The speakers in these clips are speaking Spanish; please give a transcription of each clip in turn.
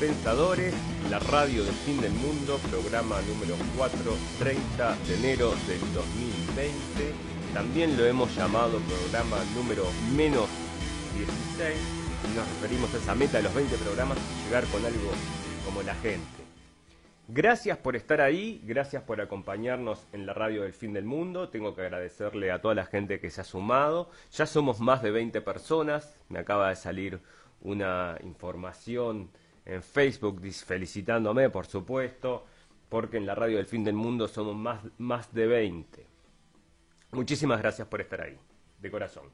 Pensadores, la radio del fin del mundo, programa número 430 de enero del 2020. También lo hemos llamado programa número menos 16 y nos referimos a esa meta de los 20 programas llegar con algo como la gente. Gracias por estar ahí, gracias por acompañarnos en la radio del fin del mundo. Tengo que agradecerle a toda la gente que se ha sumado. Ya somos más de 20 personas. Me acaba de salir una información en Facebook felicitándome, por supuesto, porque en la radio del fin del mundo somos más, más de 20. Muchísimas gracias por estar ahí, de corazón.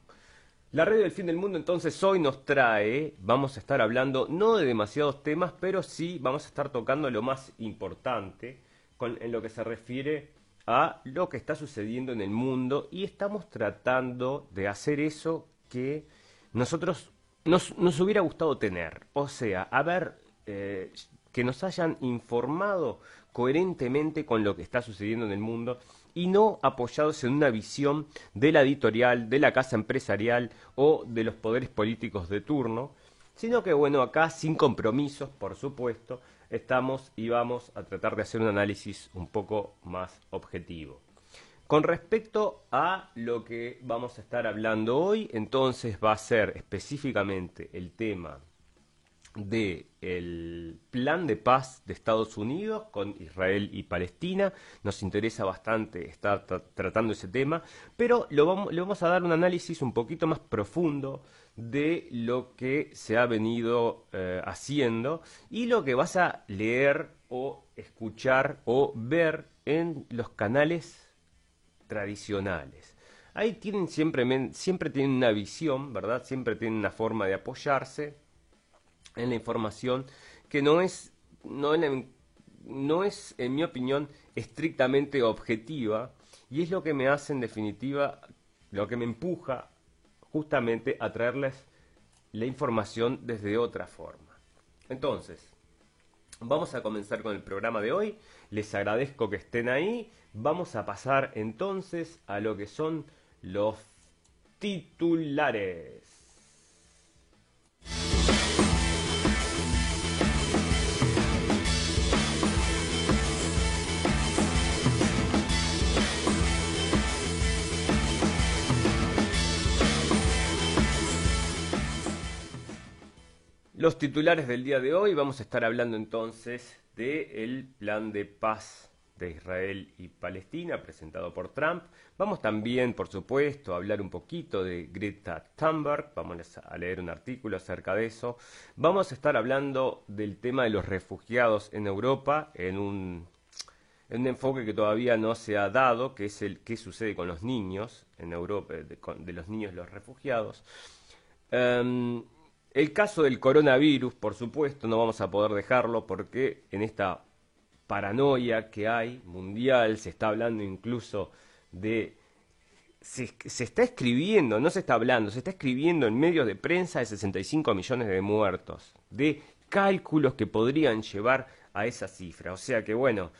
La radio del fin del mundo entonces hoy nos trae, vamos a estar hablando no de demasiados temas, pero sí vamos a estar tocando lo más importante con, en lo que se refiere a lo que está sucediendo en el mundo y estamos tratando de hacer eso que nosotros nos, nos hubiera gustado tener. O sea, a ver, eh, que nos hayan informado coherentemente con lo que está sucediendo en el mundo y no apoyados en una visión de la editorial, de la casa empresarial o de los poderes políticos de turno, sino que bueno, acá sin compromisos, por supuesto, estamos y vamos a tratar de hacer un análisis un poco más objetivo. Con respecto a lo que vamos a estar hablando hoy, entonces va a ser específicamente el tema del plan de paz de Estados Unidos con Israel y Palestina. Nos interesa bastante estar tratando ese tema, pero lo vamos, le vamos a dar un análisis un poquito más profundo de lo que se ha venido eh, haciendo y lo que vas a leer o escuchar o ver en los canales tradicionales. Ahí tienen siempre, siempre tienen una visión, ¿verdad? Siempre tienen una forma de apoyarse en la información que no es, no, no es, en mi opinión, estrictamente objetiva y es lo que me hace, en definitiva, lo que me empuja justamente a traerles la información desde otra forma. Entonces, vamos a comenzar con el programa de hoy. Les agradezco que estén ahí. Vamos a pasar entonces a lo que son los titulares. Los titulares del día de hoy vamos a estar hablando entonces del plan de paz de Israel y Palestina presentado por Trump. Vamos también, por supuesto, a hablar un poquito de Greta Thunberg, vamos a leer un artículo acerca de eso. Vamos a estar hablando del tema de los refugiados en Europa en un, enfoque que todavía no se ha dado, que es el qué sucede con los niños en Europa, de, los niños los refugiados. Em, el caso del coronavirus, por supuesto, no vamos a poder dejarlo porque en esta paranoia que hay mundial, se está hablando incluso de... Se, está escribiendo, no se está hablando, se está escribiendo en medios de prensa de 65 millones de muertos, de cálculos que podrían llevar a esa cifra. O sea que bueno,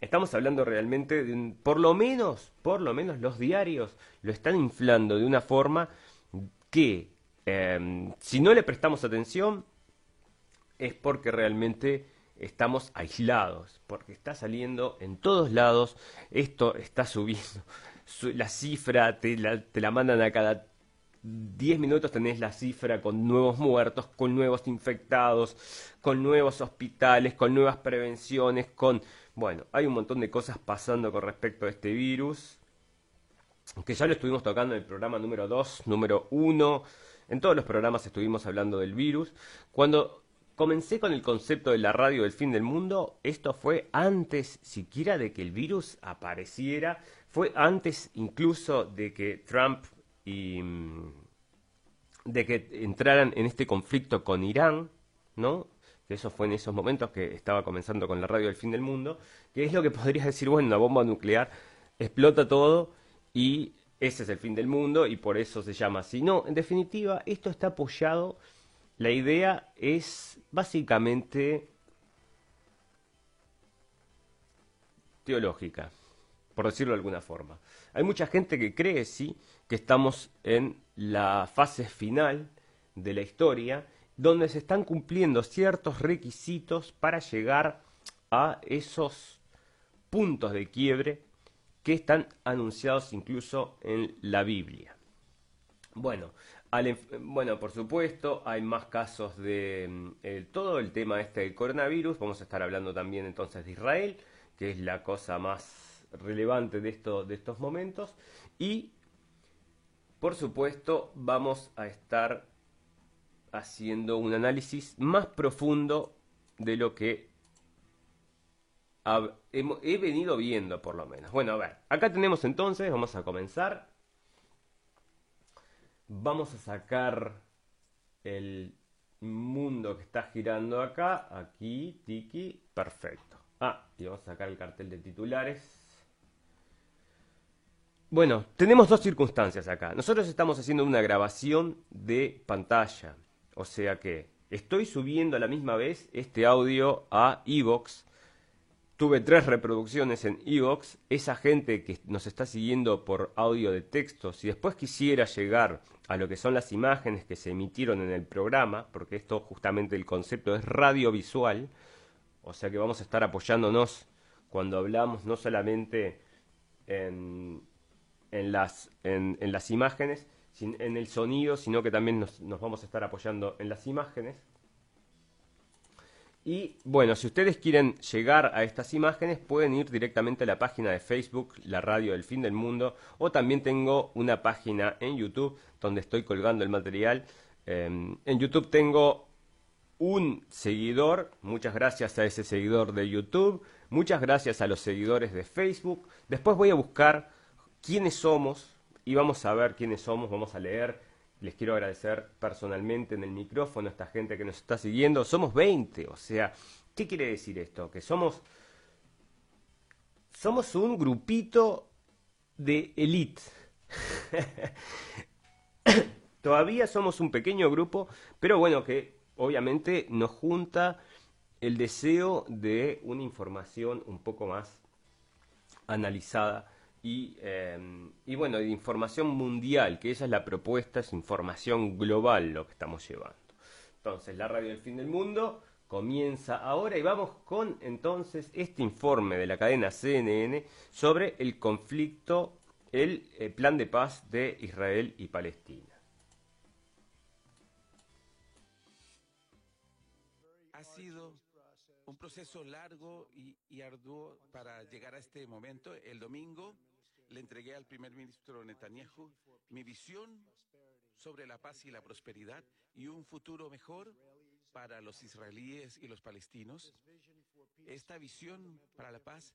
estamos hablando realmente de por lo menos, por lo menos los diarios lo están inflando de una forma que em, si no le prestamos atención es porque realmente estamos aislados, porque está saliendo en todos lados, esto está subiendo, la cifra te la, mandan a cada 10 minutos tenés la cifra con nuevos muertos, con nuevos infectados, con nuevos hospitales, con nuevas prevenciones, con... Bueno, hay un montón de cosas pasando con respecto a este virus, que ya lo estuvimos tocando en el programa número 2, número 1, en todos los programas estuvimos hablando del virus. Cuando comencé con el concepto de la radio del fin del mundo, esto fue antes siquiera de que el virus apareciera, fue antes incluso de que Trump y mm, de que entraran en este conflicto con Irán, ¿no? Que eso fue en esos momentos que estaba comenzando con la radio del fin del mundo, que es lo que podrías decir, bueno, una bomba nuclear explota todo y ese es el fin del mundo y por eso se llama así. No, en definitiva, esto está apoyado la idea es básicamente teológica, por decirlo de alguna forma. Hay mucha gente que cree, sí, que estamos en la fase final de la historia donde se están cumpliendo ciertos requisitos para llegar a esos puntos de quiebre que están anunciados incluso en la Biblia. Bueno, bueno, por supuesto, hay más casos de mm, todo el tema este del coronavirus. Vamos a estar hablando también entonces de Israel, que es la cosa más relevante de, de estos momentos. Y, por supuesto, vamos a estar haciendo un análisis más profundo de lo que he venido viendo, por lo menos. Bueno, a ver, acá tenemos entonces, vamos a comenzar Vamos a sacar el mundo que está girando acá. Aquí, tiki, perfecto. Ah, y vamos a sacar el cartel de titulares. Bueno, tenemos dos circunstancias acá. Nosotros estamos haciendo una grabación de pantalla. O sea que estoy subiendo a la misma vez este audio a Evox Tuve tres reproducciones en Evox. Esa gente que nos está siguiendo por audio de texto, si después quisiera llegar a lo que son las imágenes que se emitieron en el programa, porque esto justamente el concepto es radiovisual, o sea que vamos a estar apoyándonos cuando hablamos no solamente en, las, en, las imágenes, en el sonido, sino que también nos vamos a estar apoyando en las imágenes. Y bueno, si ustedes quieren llegar a estas imágenes, pueden ir directamente a la página de Facebook, la radio del fin del mundo, o también tengo una página en YouTube donde estoy colgando el material. Em, en YouTube tengo un seguidor, muchas gracias a ese seguidor de YouTube, muchas gracias a los seguidores de Facebook. Después voy a buscar quiénes somos y vamos a ver quiénes somos, vamos a leer les quiero agradecer personalmente en el micrófono a esta gente que nos está siguiendo. Somos 20, o sea, ¿qué quiere decir esto? Que somos somos un grupito de elite. Todavía somos un pequeño grupo, pero bueno, que obviamente nos junta el deseo de una información un poco más analizada Em, y, bueno, información mundial, que esa es la propuesta, es información global lo que estamos llevando. Entonces, la radio del fin del mundo comienza ahora y vamos con entonces este informe de la cadena CNN sobre el conflicto, el eh, plan de paz de Israel y Palestina. Ha sido un proceso largo y, y arduo para llegar a este momento. El domingo le entregué al primer ministro Netanyahu mi visión sobre la paz y la prosperidad y un futuro mejor para los israelíes y los palestinos. Esta visión para la paz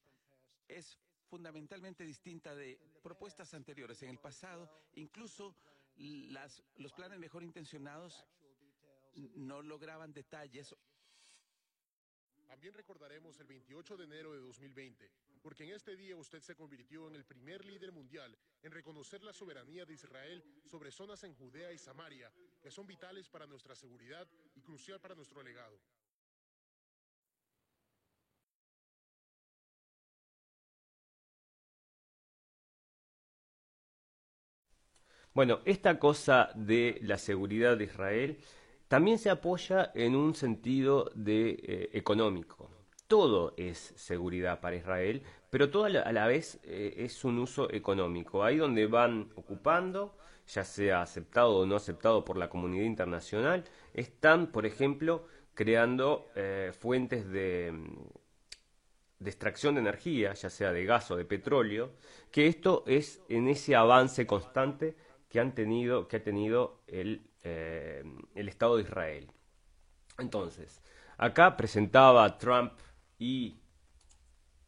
es fundamentalmente distinta de propuestas anteriores. En el pasado, incluso las, los planes mejor intencionados no lograban detalles. También recordaremos el 28 de enero de 2020, porque en este día usted se convirtió en el primer líder mundial en reconocer la soberanía de Israel sobre zonas en Judea y Samaria, que son vitales para nuestra seguridad y crucial para nuestro legado. Bueno, esta cosa de la seguridad de Israel también se apoya en un sentido de, eh, económico todo es seguridad para Israel, pero todo a la, vez eh, es un uso económico. Ahí donde van ocupando, ya sea aceptado o no aceptado por la comunidad internacional, están, por ejemplo, creando eh, fuentes de, extracción de energía, ya sea de gas o de petróleo, que esto es en ese avance constante que han tenido, que ha tenido el, eh, el Estado de Israel. Entonces, acá presentaba Trump y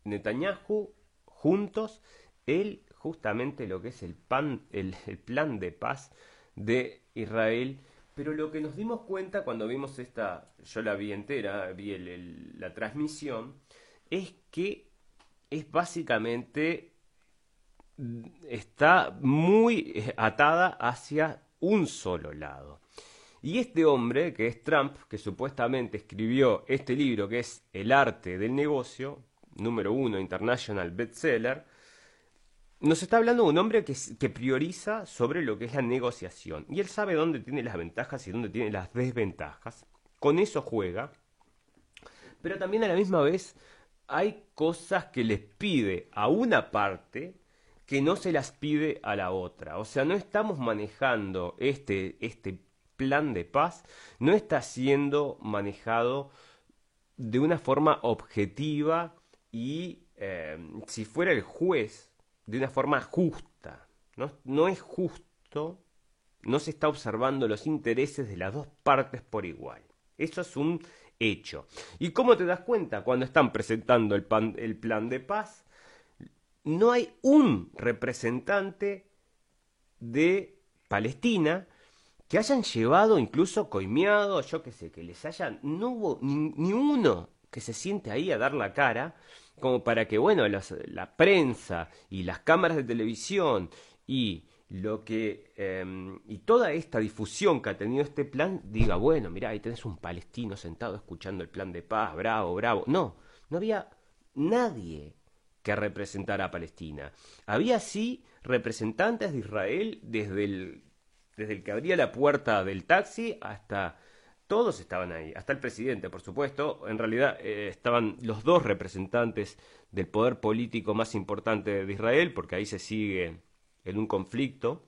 Netanyahu juntos, él justamente lo que es el, pan, el, plan de paz de Israel. Pero lo que nos dimos cuenta cuando vimos esta, yo la vi entera, vi la transmisión, es que es básicamente, está muy eh, atada hacia un solo lado. Y este hombre, que es Trump, que supuestamente escribió este libro que es El arte del negocio, número uno international bestseller, nos está hablando de un hombre que, que, prioriza sobre lo que es la negociación. Y él sabe dónde tiene las ventajas y dónde tiene las desventajas. Con eso juega. Pero también a la misma vez hay cosas que les pide a una parte que no se las pide a la otra. O sea, no estamos manejando este, este plan de paz, no está siendo manejado de una forma objetiva y eh, si fuera el juez de una forma justa. ¿no? no es justo, no se está observando los intereses de las dos partes por igual. Eso es un hecho. ¿Y cómo te das cuenta? Cuando están presentando el, el plan de paz, no hay un representante de Palestina que hayan llevado, incluso coimeado, yo qué sé, que les hayan, no hubo ni, uno que se siente ahí a dar la cara, como para que, bueno, la prensa y las cámaras de televisión y lo que em, y toda esta difusión que ha tenido este plan diga bueno mira ahí tenés un palestino sentado escuchando el plan de paz bravo bravo no no había nadie que representara a Palestina. Había sí representantes de Israel desde el desde el que abría la puerta del taxi hasta todos estaban ahí, hasta el presidente, por supuesto. En realidad eh, estaban los dos representantes del poder político más importante de Israel, porque ahí se sigue en un conflicto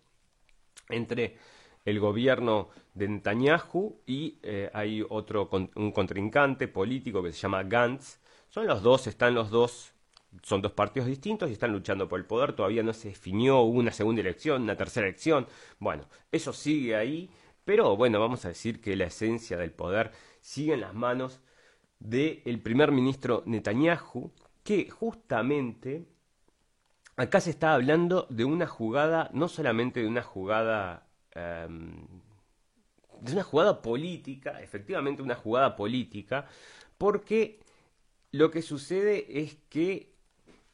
entre el gobierno de Netanyahu y eh, hay otro un contrincante político que se llama Gantz. Son los dos, están los dos son dos partidos distintos y están luchando por el poder. Todavía no se definió una segunda elección, una tercera elección. Bueno, eso sigue ahí, pero bueno, vamos a decir que la esencia del poder sigue en las manos del primer ministro Netanyahu, que justamente acá se está hablando de una jugada, no solamente de una jugada. Em, de una jugada política, efectivamente una jugada política, porque lo que sucede es que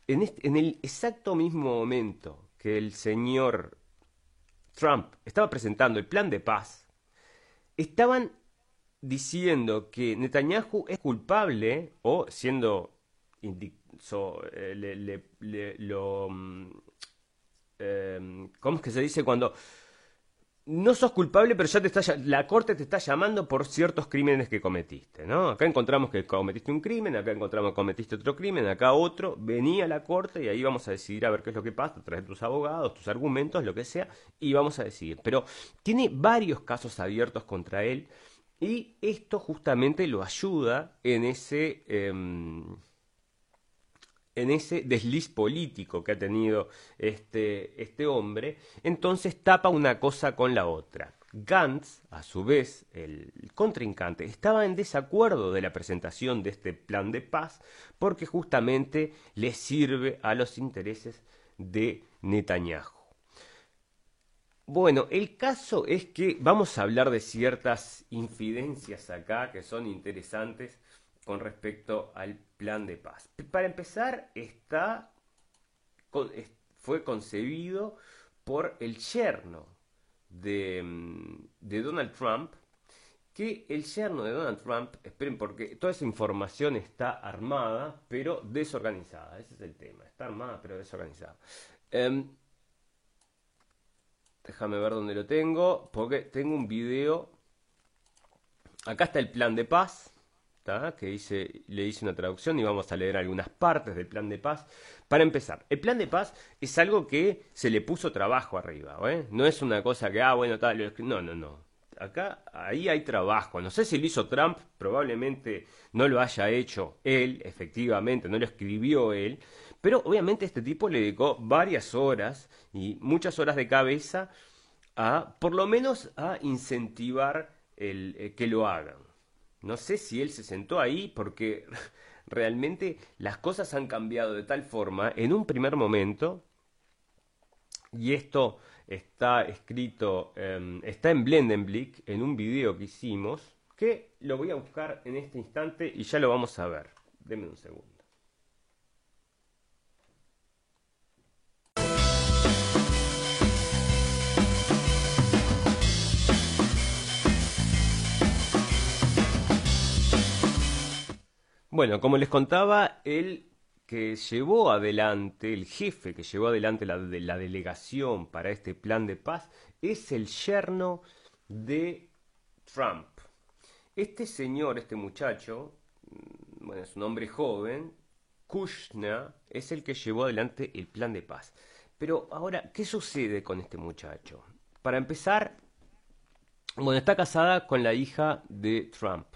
en, el exacto mismo momento que el señor Trump estaba presentando el plan de paz, estaban diciendo que Netanyahu es culpable o siendo eh, lo mm, em, ¿cómo es que se dice cuando no sos culpable, pero ya te está, la corte te está llamando por ciertos crímenes que cometiste, ¿no? Acá encontramos que cometiste un crimen, acá encontramos que cometiste otro crimen, acá otro, venía a la corte y ahí vamos a decidir a ver qué es lo que pasa, traes tus abogados, tus argumentos, lo que sea, y vamos a decidir. Pero tiene varios casos abiertos contra él y esto justamente lo ayuda en ese... Em, en ese desliz político que ha tenido este, este hombre, entonces tapa una cosa con la otra. Gantz, a su vez, el contrincante, estaba en desacuerdo de la presentación de este plan de paz porque justamente le sirve a los intereses de Netanyahu. Bueno, el caso es que vamos a hablar de ciertas infidencias acá que son interesantes con respecto al plan de paz. Para empezar, está, fue concebido por el yerno de, mm, de Donald Trump, que el yerno de Donald Trump, esperen porque toda esa información está armada, pero desorganizada, ese es el tema, está armada pero desorganizada. Em, déjame ver dónde lo tengo, porque tengo un video, acá está el plan de paz, que le hice una traducción y vamos a leer algunas partes del plan de paz. Para empezar, el plan de paz es algo que se le puso trabajo arriba, ¿eh? no es una cosa que, ah, bueno, tal, no, no, no. Acá, ahí hay trabajo. No sé si lo hizo Trump, probablemente no lo haya hecho él, efectivamente, no lo escribió él, pero obviamente este tipo le dedicó varias horas y muchas horas de cabeza a, por lo menos, a incentivar el, eh, que lo hagan. No sé si él se sentó ahí porque realmente las cosas han cambiado de tal forma en un primer momento, y esto está escrito, em, está en Blendenblick, en un video que hicimos, que lo voy a buscar en este instante y ya lo vamos a ver. Deme un segundo. Bueno, como les contaba, el que llevó adelante, el jefe que llevó adelante la, la delegación para este plan de paz, es el yerno de Trump. Este señor, este muchacho, mm, bueno, es un hombre joven, Kushner, es el que llevó adelante el plan de paz. Pero ahora, ¿qué sucede con este muchacho? Para empezar, bueno, está casada con la hija de Trump.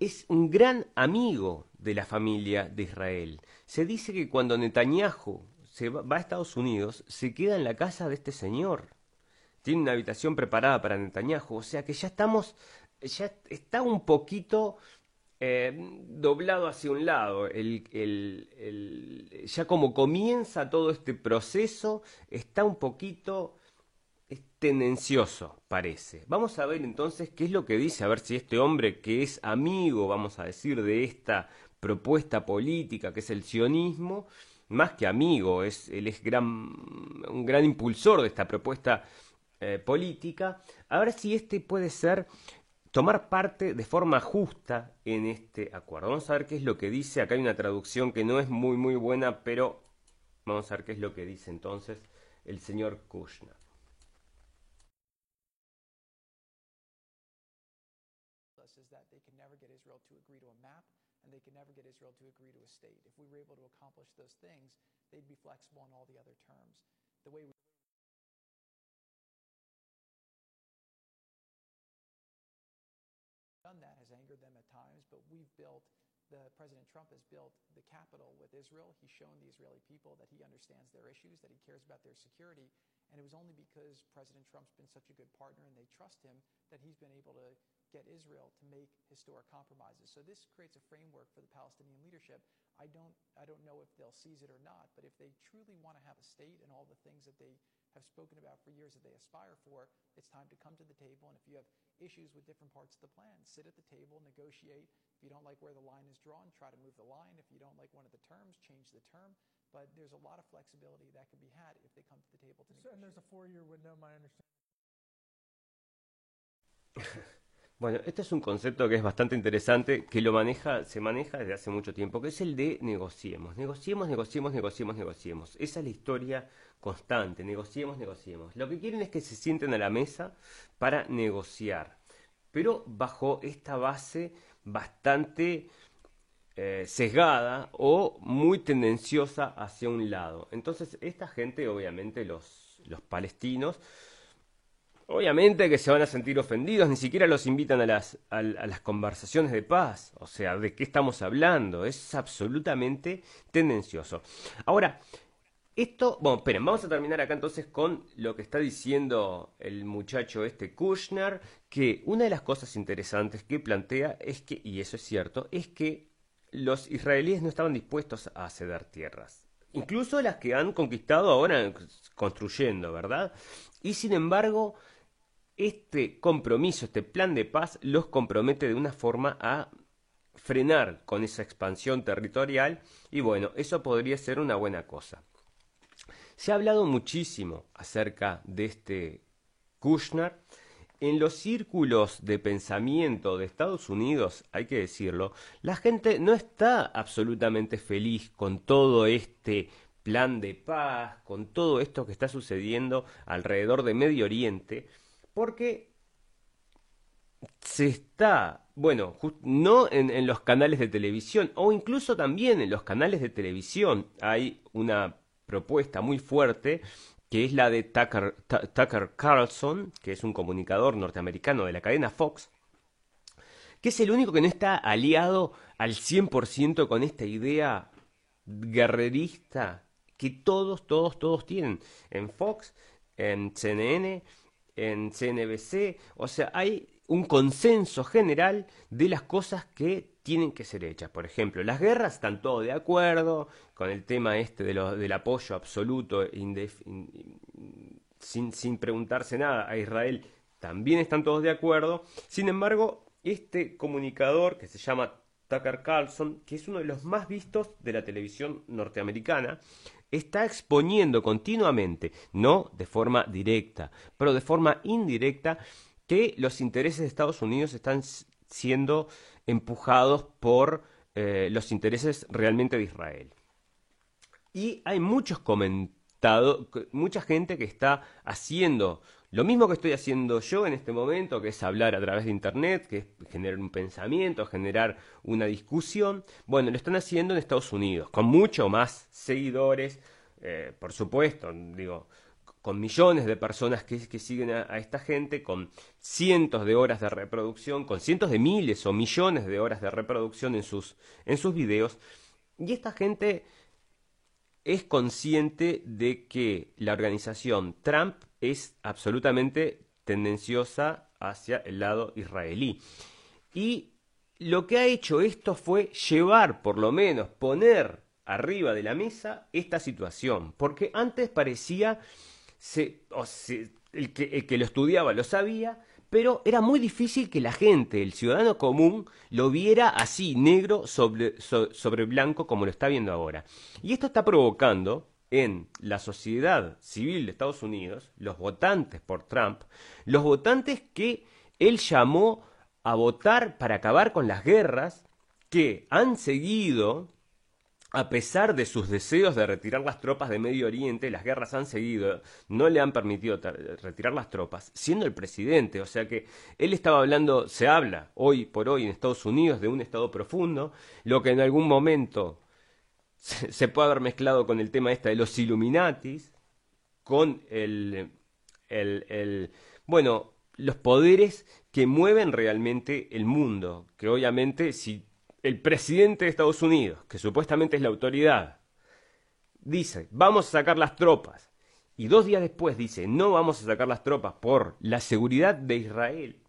Es un gran amigo de la familia de Israel. Se dice que cuando Netanyahu se va, a Estados Unidos, se queda en la casa de este señor. Tiene una habitación preparada para Netanyahu. O sea que ya estamos, ya está un poquito eh, doblado hacia un lado. ya como comienza todo este proceso, está un poquito tendencioso, parece. Vamos a ver entonces qué es lo que dice, a ver si este hombre que es amigo, vamos a decir, de esta propuesta política que es el sionismo, más que amigo, es, él es gran, un gran impulsor de esta propuesta eh, política, a ver si este puede ser tomar parte de forma justa en este acuerdo. Vamos a ver qué es lo que dice. Acá hay una traducción que no es muy muy buena, pero vamos a ver qué es lo que dice entonces el señor Kushner. Israel to agree to a state. If we were able to accomplish those things, they'd be flexible on all the other terms. The way we done that has angered them at times, but we've built the President Trump has built the capital with Israel. He's shown the Israeli people that he understands their issues, that he cares about their security, and it was only because President Trump's been such a good partner and they trust him that he's been able to get Israel to make historic compromises. So this creates a framework for the Palestinian leadership. I don't I don't know if they'll seize it or not, but if they truly want to have a state and all the things that they have spoken about for years that they aspire for, it's time to come to the table and if you have issues with different parts of the plan, sit at the table, negotiate. If you don't like where the line is drawn, try to move the line. If you don't like one of the terms, change the term. But there's a lot of flexibility that can be had if they come to the table to negotiate. And there's a four-year window, my understanding. Bueno, este es un concepto que es bastante interesante, que lo maneja, se maneja desde hace mucho tiempo, que es el de negociemos. Negociemos, negociemos, negociemos, negociemos. Esa es la historia constante. Negociemos, negociemos. Lo que quieren es que se sienten a la mesa para negociar, pero bajo esta base bastante eh, sesgada o muy tendenciosa hacia un lado. Entonces, esta gente, obviamente, los, los palestinos, Obviamente que se van a sentir ofendidos, ni siquiera los invitan a las, a, las conversaciones de paz. O sea, ¿de qué estamos hablando? Es absolutamente tendencioso. Ahora, esto, bueno, esperen, vamos a terminar acá entonces con lo que está diciendo el muchacho este Kushner, que una de las cosas interesantes que plantea es que, y eso es cierto, es que los israelíes no estaban dispuestos a ceder tierras. Incluso las que han conquistado ahora construyendo, ¿verdad? Y sin embargo, este compromiso, este plan de paz, los compromete de una forma a frenar con esa expansión territorial y bueno, eso podría ser una buena cosa. Se ha hablado muchísimo acerca de este Kushner. En los círculos de pensamiento de Estados Unidos, hay que decirlo, la gente no está absolutamente feliz con todo este plan de paz, con todo esto que está sucediendo alrededor de Medio Oriente, porque se está, bueno, no en, los canales de televisión, o incluso también en los canales de televisión hay una propuesta muy fuerte que es la de Tucker, Tucker Carlson, que es un comunicador norteamericano de la cadena Fox, que es el único que no está aliado al 100% con esta idea guerrerista que todos, todos, todos tienen. En Fox, en CNN, en CNBC, o sea, hay un consenso general de las cosas que tienen que ser hechas. Por ejemplo, las guerras están todos de acuerdo con el tema este de lo, del apoyo absoluto sin, sin preguntarse nada a Israel. También están todos de acuerdo. Sin embargo, este comunicador que se llama Tucker Carlson, que es uno de los más vistos de la televisión norteamericana, está exponiendo continuamente, no de forma directa, pero de forma indirecta, que los intereses de Estados Unidos están siendo empujados por eh, los intereses realmente de Israel. Y hay muchos comentados, mucha gente que está haciendo lo mismo que estoy haciendo yo en este momento, que es hablar a través de Internet, que es generar un pensamiento, generar una discusión. Bueno, lo están haciendo en Estados Unidos, con mucho más seguidores, eh, por supuesto, digo, con millones de personas que, siguen a, esta gente, con cientos de horas de reproducción, con cientos de miles o millones de horas de reproducción en sus, en sus videos. Y esta gente es consciente de que la organización Trump es absolutamente tendenciosa hacia el lado israelí. Y lo que ha hecho esto fue llevar, por lo menos, poner arriba de la mesa esta situación, porque antes parecía, el, que, el que lo estudiaba lo sabía, pero era muy difícil que la gente, el ciudadano común, lo viera así, negro sobre, blanco, como lo está viendo ahora. Y esto está provocando en la sociedad civil de Estados Unidos, los votantes por Trump, los votantes que él llamó a votar para acabar con las guerras que han seguido, a pesar de sus deseos de retirar las tropas de Medio Oriente, las guerras han seguido, no le han permitido retirar las tropas, siendo el presidente. O sea que él estaba hablando, se habla hoy por hoy en Estados Unidos de un Estado profundo, lo que en algún momento se, puede haber mezclado con el tema esta de los Illuminatis, con el, el, el, bueno, los poderes que mueven realmente el mundo, que obviamente si el presidente de Estados Unidos, que supuestamente es la autoridad, dice, vamos a sacar las tropas, y dos días después dice, no vamos a sacar las tropas por la seguridad de Israel,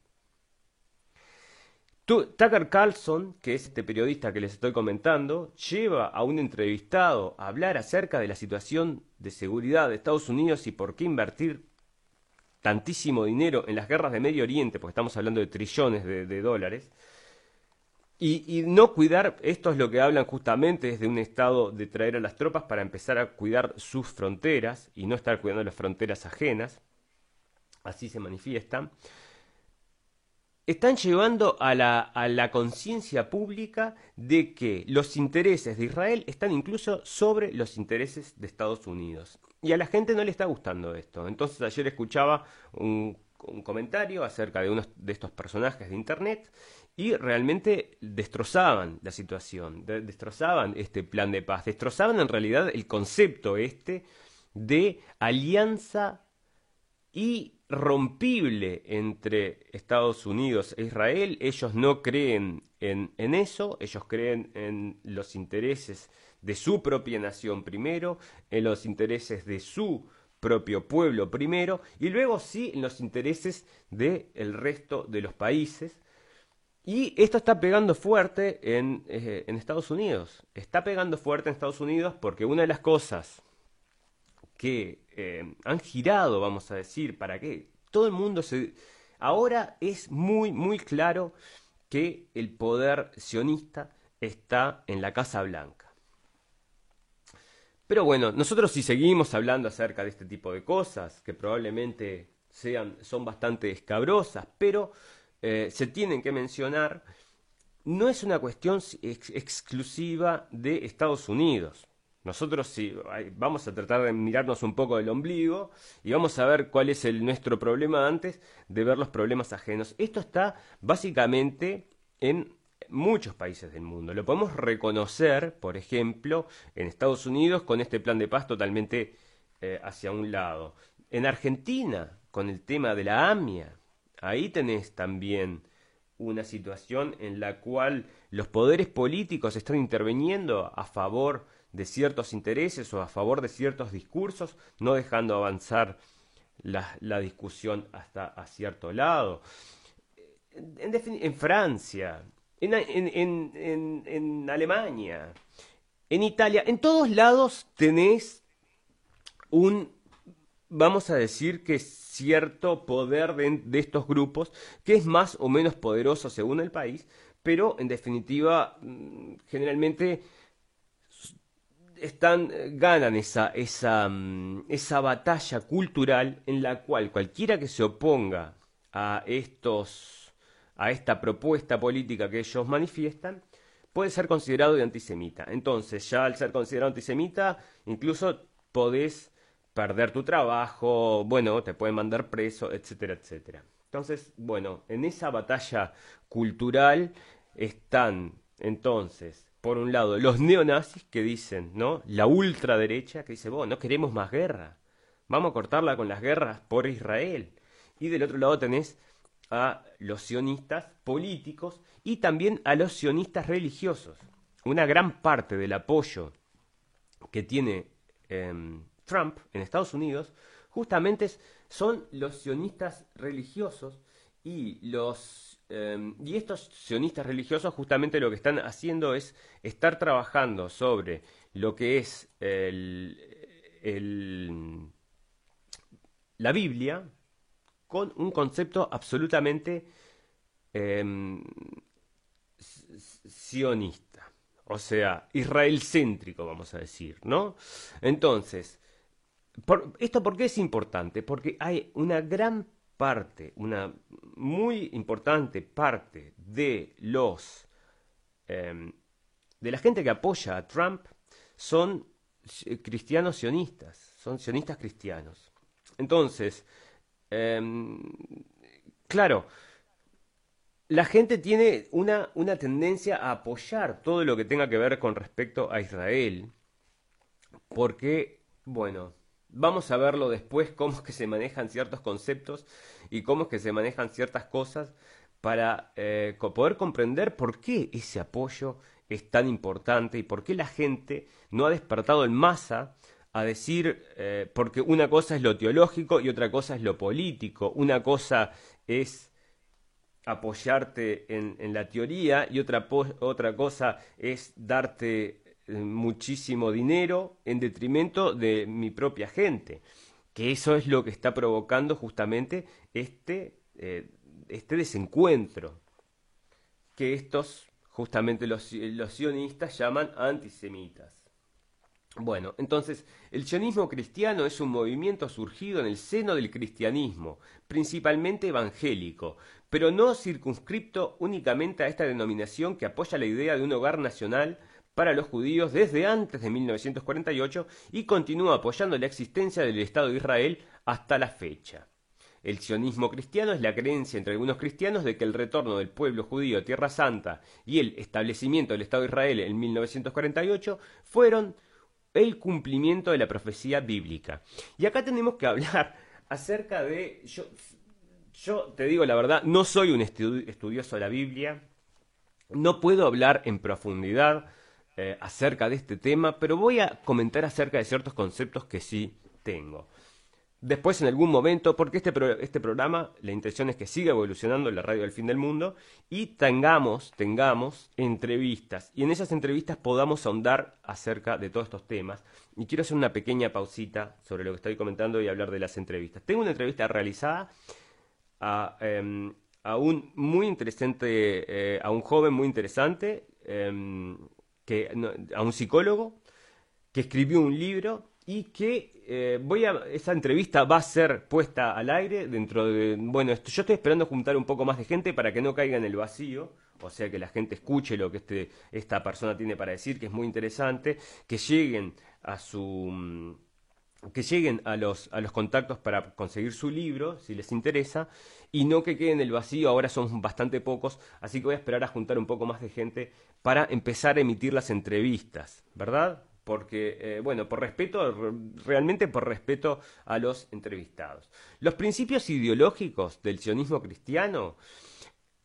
Tucker Carlson, que es este periodista que les estoy comentando, lleva a un entrevistado a hablar acerca de la situación de seguridad de Estados Unidos y por qué invertir tantísimo dinero en las guerras de Medio Oriente, porque estamos hablando de trillones de, dólares, y, no cuidar, esto es lo que hablan justamente desde un estado de traer a las tropas para empezar a cuidar sus fronteras y no estar cuidando las fronteras ajenas, así se manifiestan están llevando a la, a la conciencia pública de que los intereses de Israel están incluso sobre los intereses de Estados Unidos. Y a la gente no le está gustando esto. Entonces ayer escuchaba un, comentario acerca de uno de estos personajes de Internet y realmente destrozaban la situación, destrozaban este plan de paz, destrozaban en realidad el concepto este de alianza y rompible entre Estados Unidos e Israel. Ellos no creen en, eso, ellos creen en los intereses de su propia nación primero, en los intereses de su propio pueblo primero, y luego sí en los intereses del el resto de los países. Y esto está pegando fuerte en, eh, en Estados Unidos. Está pegando fuerte en Estados Unidos porque una de las cosas que eh, han girado, vamos a decir, para qué todo el mundo se... Ahora es muy, muy claro que el poder sionista está en la Casa Blanca. Pero bueno, nosotros si seguimos hablando acerca de este tipo de cosas, que probablemente sean, son bastante escabrosas, pero eh, se tienen que mencionar, no es una cuestión exclusiva de Estados Unidos. Nosotros sí, vamos a tratar de mirarnos un poco del ombligo y vamos a ver cuál es el, nuestro problema antes de ver los problemas ajenos. Esto está básicamente en muchos países del mundo. Lo podemos reconocer, por ejemplo, en Estados Unidos con este plan de paz totalmente eh, hacia un lado. En Argentina, con el tema de la AMIA, ahí tenés también una situación en la cual los poderes políticos están interviniendo a favor de ciertos intereses o a favor de ciertos discursos, no dejando avanzar la, discusión hasta cierto lado. En, Francia, en, Alemania, en Italia, en todos lados tenés un, vamos a decir que cierto poder de, estos grupos, que es más o menos poderoso según el país, pero en definitiva, mm, generalmente eh, ganan esa, esa, mm, esa batalla cultural en la cual cualquiera que se oponga a estos a esta propuesta política que ellos manifiestan puede ser considerado de antisemita. Entonces, ya al ser considerado antisemita, incluso podés perder tu trabajo, bueno, te pueden mandar preso, etcétera, etcétera. Entonces, bueno, en esa batalla cultural están entonces, por un lado, los neonazis que dicen, ¿no? La ultraderecha que dice, bueno, no queremos más guerra. Vamos a cortarla con las guerras por Israel. Y del otro lado tenés a los sionistas políticos y también a los sionistas religiosos. Una gran parte del apoyo que tiene em, Trump en Estados Unidos justamente son los sionistas religiosos y los em, y estos sionistas religiosos justamente lo que están haciendo es estar trabajando sobre lo que es el, la Biblia con un concepto absolutamente em, sionista, o sea, Israel céntrico, vamos a decir, ¿no? Entonces, ¿esto por qué es importante? Porque hay una gran parte, una muy importante parte de los em, de la gente que apoya a Trump son cristianos sionistas, son sionistas cristianos. Entonces, em, claro, la gente tiene una, una tendencia a apoyar todo lo que tenga que ver con respecto a Israel, porque, bueno, vamos a verlo después, cómo es que se manejan ciertos conceptos y cómo es que se manejan ciertas cosas para eh, poder comprender por qué ese apoyo es tan importante y por qué la gente no ha despertado en masa a decir, eh, porque una cosa es lo teológico y otra cosa es lo político, una cosa es apoyarte en, la teoría y otra, otra cosa es darte muchísimo dinero en detrimento de mi propia gente. Que eso es lo que está provocando justamente este, eh, este desencuentro. Que estos, justamente los, los sionistas, llaman antisemitas. Bueno, entonces, el sionismo cristiano es un movimiento surgido en el seno del cristianismo, principalmente evangélico, pero no circunscripto únicamente a esta denominación que apoya la idea de un hogar nacional para los judíos desde antes de 1948 y continúa apoyando la existencia del Estado de Israel hasta la fecha. El sionismo cristiano es la creencia entre algunos cristianos de que el retorno del pueblo judío a Tierra Santa y el establecimiento del Estado de Israel en 1948 fueron el cumplimiento de la profecía bíblica. Y acá tenemos que hablar acerca de... Yo, yo te digo la verdad, no soy un estudioso de la Biblia, no puedo hablar en profundidad eh, acerca de este tema, pero voy a comentar acerca de ciertos conceptos que sí tengo después en algún momento, porque este, este programa, la intención es que siga evolucionando en la radio del fin del mundo y tengamos, tengamos entrevistas y en esas entrevistas podamos ahondar acerca de todos estos temas. Y quiero hacer una pequeña pausita sobre lo que estoy comentando y hablar de las entrevistas. Tengo una entrevista realizada a, em, un muy interesante, eh, a un joven muy interesante, que, a un psicólogo que escribió un libro y que eh, voy a esa entrevista va a ser puesta al aire dentro de bueno esto, yo estoy esperando juntar un poco más de gente para que no caiga en el vacío o sea que la gente escuche lo que este, esta persona tiene para decir que es muy interesante que lleguen a su mm, que lleguen a los, a los contactos para conseguir su libro, si les interesa, y no que queden en el vacío, ahora son bastante pocos, así que voy a esperar a juntar un poco más de gente para empezar a emitir las entrevistas, ¿verdad? porque, eh, bueno, por respeto, realmente por respeto a los entrevistados. Los principios ideológicos del sionismo cristiano,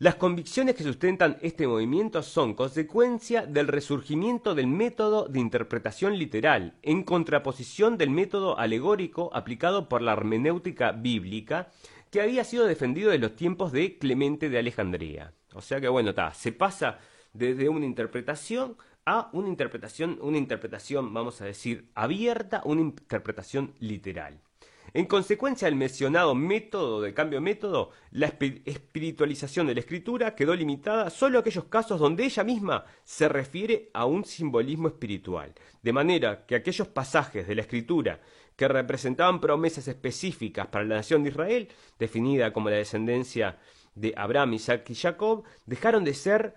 las convicciones que sustentan este movimiento son consecuencia del resurgimiento del método de interpretación literal, en contraposición del método alegórico aplicado por la hermenéutica bíblica, que había sido defendido de los tiempos de Clemente de Alejandría. O sea que, bueno, está, se pasa desde una interpretación a una interpretación, una interpretación, vamos a decir, abierta, una interpretación literal. En consecuencia del mencionado método de cambio método, la espiritualización de la escritura quedó limitada solo a aquellos casos donde ella misma se refiere a un simbolismo espiritual, de manera que aquellos pasajes de la escritura que representaban promesas específicas para la nación de Israel, definida como la descendencia de Abraham, Isaac y Jacob, dejaron de ser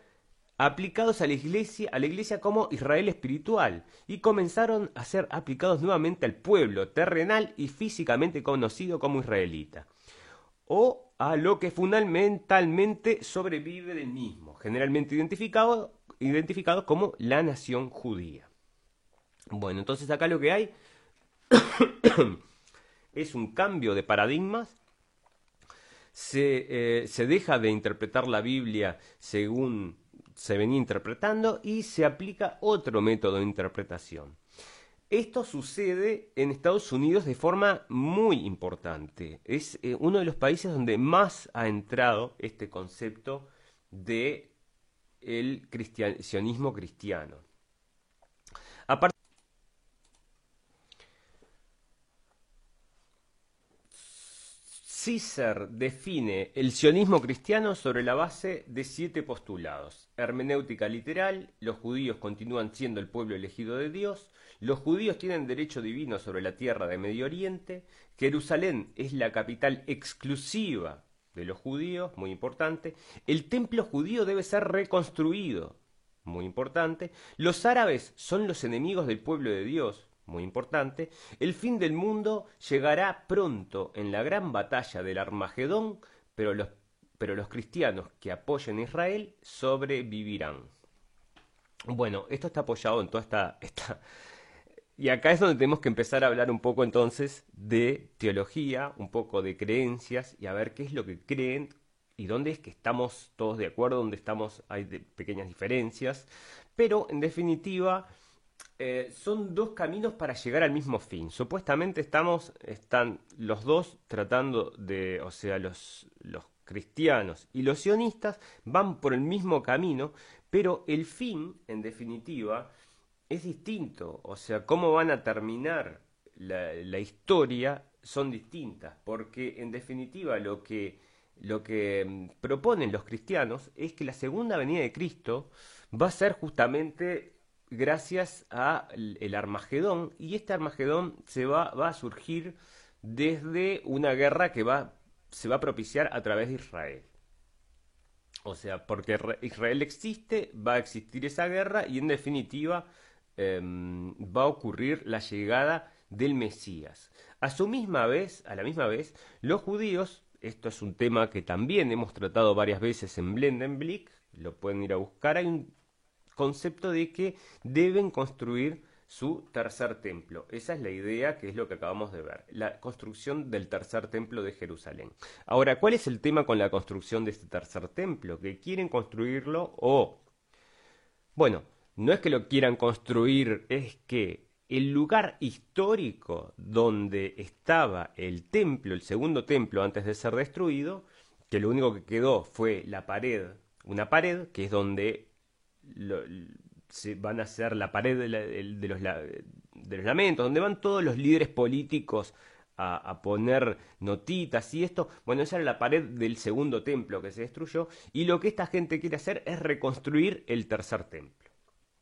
aplicados a la iglesia, a la iglesia como Israel espiritual, y comenzaron a ser aplicados nuevamente al pueblo terrenal y físicamente conocido como israelita, o a lo que fundamentalmente sobrevive del mismo, generalmente identificado, como la nación judía. Bueno, entonces acá lo que hay es un cambio de paradigmas eh, se, deja de interpretar la Biblia según se venía interpretando y se aplica otro método de interpretación. Esto sucede en Estados Unidos de forma muy importante. Es eh, uno de los países donde más ha entrado este concepto de el cristianismo cristiano. Aparte Cícer define el sionismo cristiano sobre la base de siete postulados. Hermenéutica literal, los judíos continúan siendo el pueblo elegido de Dios, los judíos tienen derecho divino sobre la tierra de Medio Oriente, Jerusalén es la capital exclusiva de los judíos, muy importante, el templo judío debe ser reconstruido, muy importante, los árabes son los enemigos del pueblo de Dios, muy importante, el fin del mundo llegará pronto en la gran batalla del Armagedón, pero los, pero los cristianos que apoyen a Israel sobrevivirán. Bueno, esto está apoyado en toda esta, esta... Y acá es donde tenemos que empezar a hablar un poco entonces de teología, un poco de creencias y a ver qué es lo que creen y dónde es que estamos todos de acuerdo, dónde estamos, hay pequeñas diferencias, pero en definitiva eh, son dos caminos para llegar al mismo fin. Supuestamente estamos, están los dos tratando de, o sea, los, los cristianos y los sionistas van por el mismo camino, pero el fin, en definitiva, es distinto. O sea, cómo van a terminar la, la historia son distintas, porque en definitiva lo que, lo que mm, proponen los cristianos es que la segunda venida de Cristo va a ser justamente gracias a el Armagedón y este Armagedón se va, va a surgir desde una guerra que va, se va a propiciar a través de Israel. O sea, porque Israel existe, va a existir esa guerra y en definitiva em, va a ocurrir la llegada del Mesías. A su misma vez, a la misma vez, los judíos, esto es un tema que también hemos tratado varias veces en Blendenblick, lo pueden ir a buscar, hay un concepto de que deben construir su tercer templo. Esa es la idea que es lo que acabamos de ver, la construcción del tercer templo de Jerusalén. Ahora, ¿cuál es el tema con la construcción de este tercer templo? ¿Que quieren construirlo o... Bueno, no es que lo quieran construir, es que el lugar histórico donde estaba el templo, el segundo templo antes de ser destruido, que lo único que quedó fue la pared, una pared que es donde se van a hacer la pared de, los, de los lamentos, donde van todos los líderes políticos a, poner notitas y esto, bueno, esa era la pared del segundo templo que se destruyó, y lo que esta gente quiere hacer es reconstruir el tercer templo.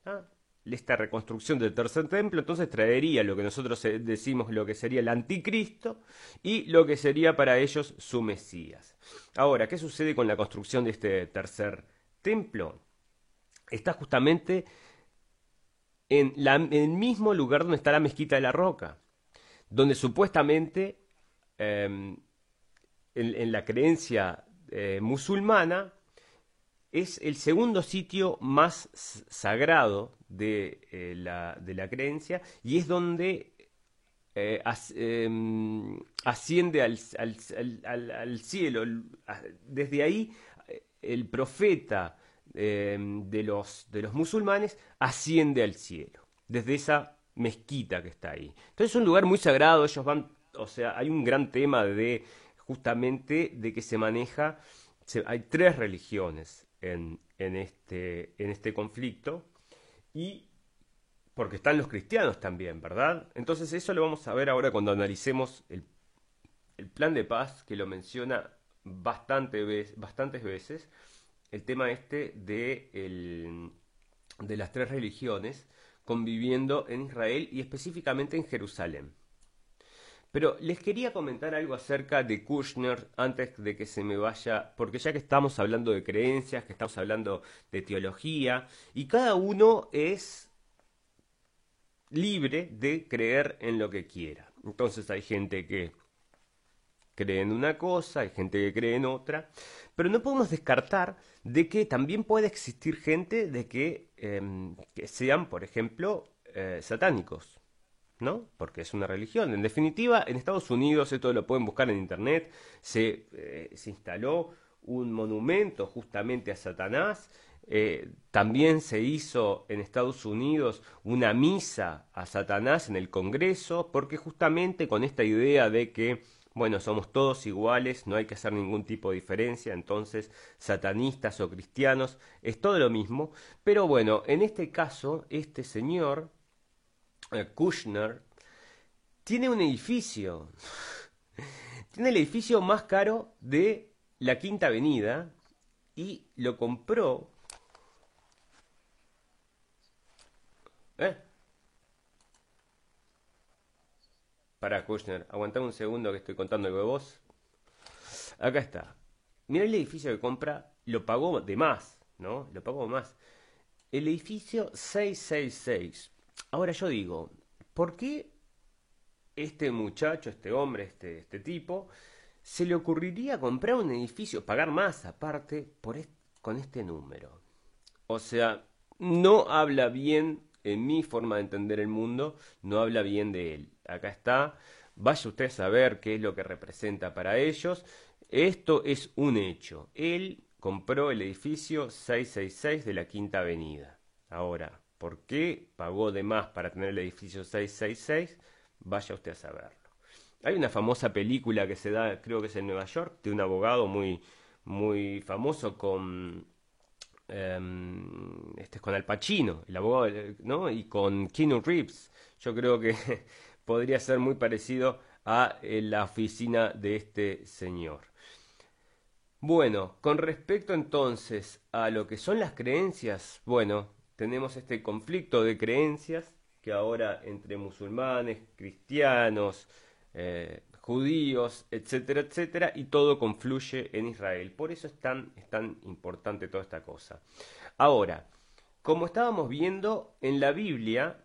¿Ah? Esta reconstrucción del tercer templo entonces traería lo que nosotros decimos lo que sería el anticristo y lo que sería para ellos su Mesías. Ahora, ¿qué sucede con la construcción de este tercer templo? Está justamente en, el mismo lugar donde está la mezquita de la roca, donde supuestamente em, en, la creencia eh, musulmana es el segundo sitio más sagrado de, eh, la, de la, creencia y es donde eh, em, asciende al, al, cielo. Desde ahí el profeta Em, de, los, de los musulmanes asciende al cielo, desde esa mezquita que está ahí. Entonces es un lugar muy sagrado, ellos van, o sea, hay un gran tema de justamente de que se maneja, hay tres religiones en, en, este, en este conflicto y porque están los cristianos también, ¿verdad? Entonces eso lo vamos a ver ahora cuando analicemos el, el plan de paz que lo menciona bastante bastantes veces el tema este de, las tres religiones conviviendo en Israel y específicamente en Jerusalén. Pero les quería comentar algo acerca de Kushner antes de que se me vaya, porque ya que estamos hablando de creencias, que estamos hablando de teología, y cada uno es libre de creer en lo que quiera. Entonces hay gente que cree en una cosa, hay gente que cree en otra, pero no podemos descartar de que también puede existir gente de que, em, sean, por ejemplo, eh, satánicos. ¿no? Porque es una religión. En definitiva, en Estados Unidos, esto lo pueden buscar en internet, se, eh, se instaló un monumento justamente a Satanás. Eh, también se hizo en Estados Unidos una misa a Satanás en el Congreso, porque justamente con esta idea de que bueno, somos todos iguales, no hay que hacer ningún tipo de diferencia, entonces satanistas o cristianos es todo lo mismo, pero bueno, en este caso, este señor, eh, Kushner, tiene un edificio, tiene el edificio más caro de la Quinta Avenida y lo compró. ¿Eh? Para Kushner, aguantame un segundo que estoy contando algo de vos. Acá está. Mira el edificio que compra, lo pagó de más, ¿no? Lo pagó más. El edificio 666. Ahora yo digo, ¿por qué este muchacho, este hombre, este, este tipo, se le ocurriría comprar un edificio, pagar más aparte por con este número? O sea, no habla bien, en mi forma de entender el mundo, no habla bien de él acá está, vaya usted a saber qué es lo que representa para ellos. Esto es un hecho. Él compró el edificio 666 de la Quinta Avenida. Ahora, ¿por qué pagó de más para tener el edificio 666? Vaya usted a saberlo. Hay una famosa película que se da, creo que es en Nueva York, de un abogado muy, muy famoso con em, este es con Al Pacino, el abogado, ¿no? Y con Keanu Reeves. Yo creo que podría ser muy parecido a eh, la oficina de este señor. Bueno, con respecto entonces a lo que son las creencias, bueno, tenemos este conflicto de creencias que ahora entre musulmanes, cristianos, eh, judíos, etcétera, etcétera, y todo confluye en Israel. Por eso es tan, es tan importante toda esta cosa. Ahora, como estábamos viendo en la Biblia,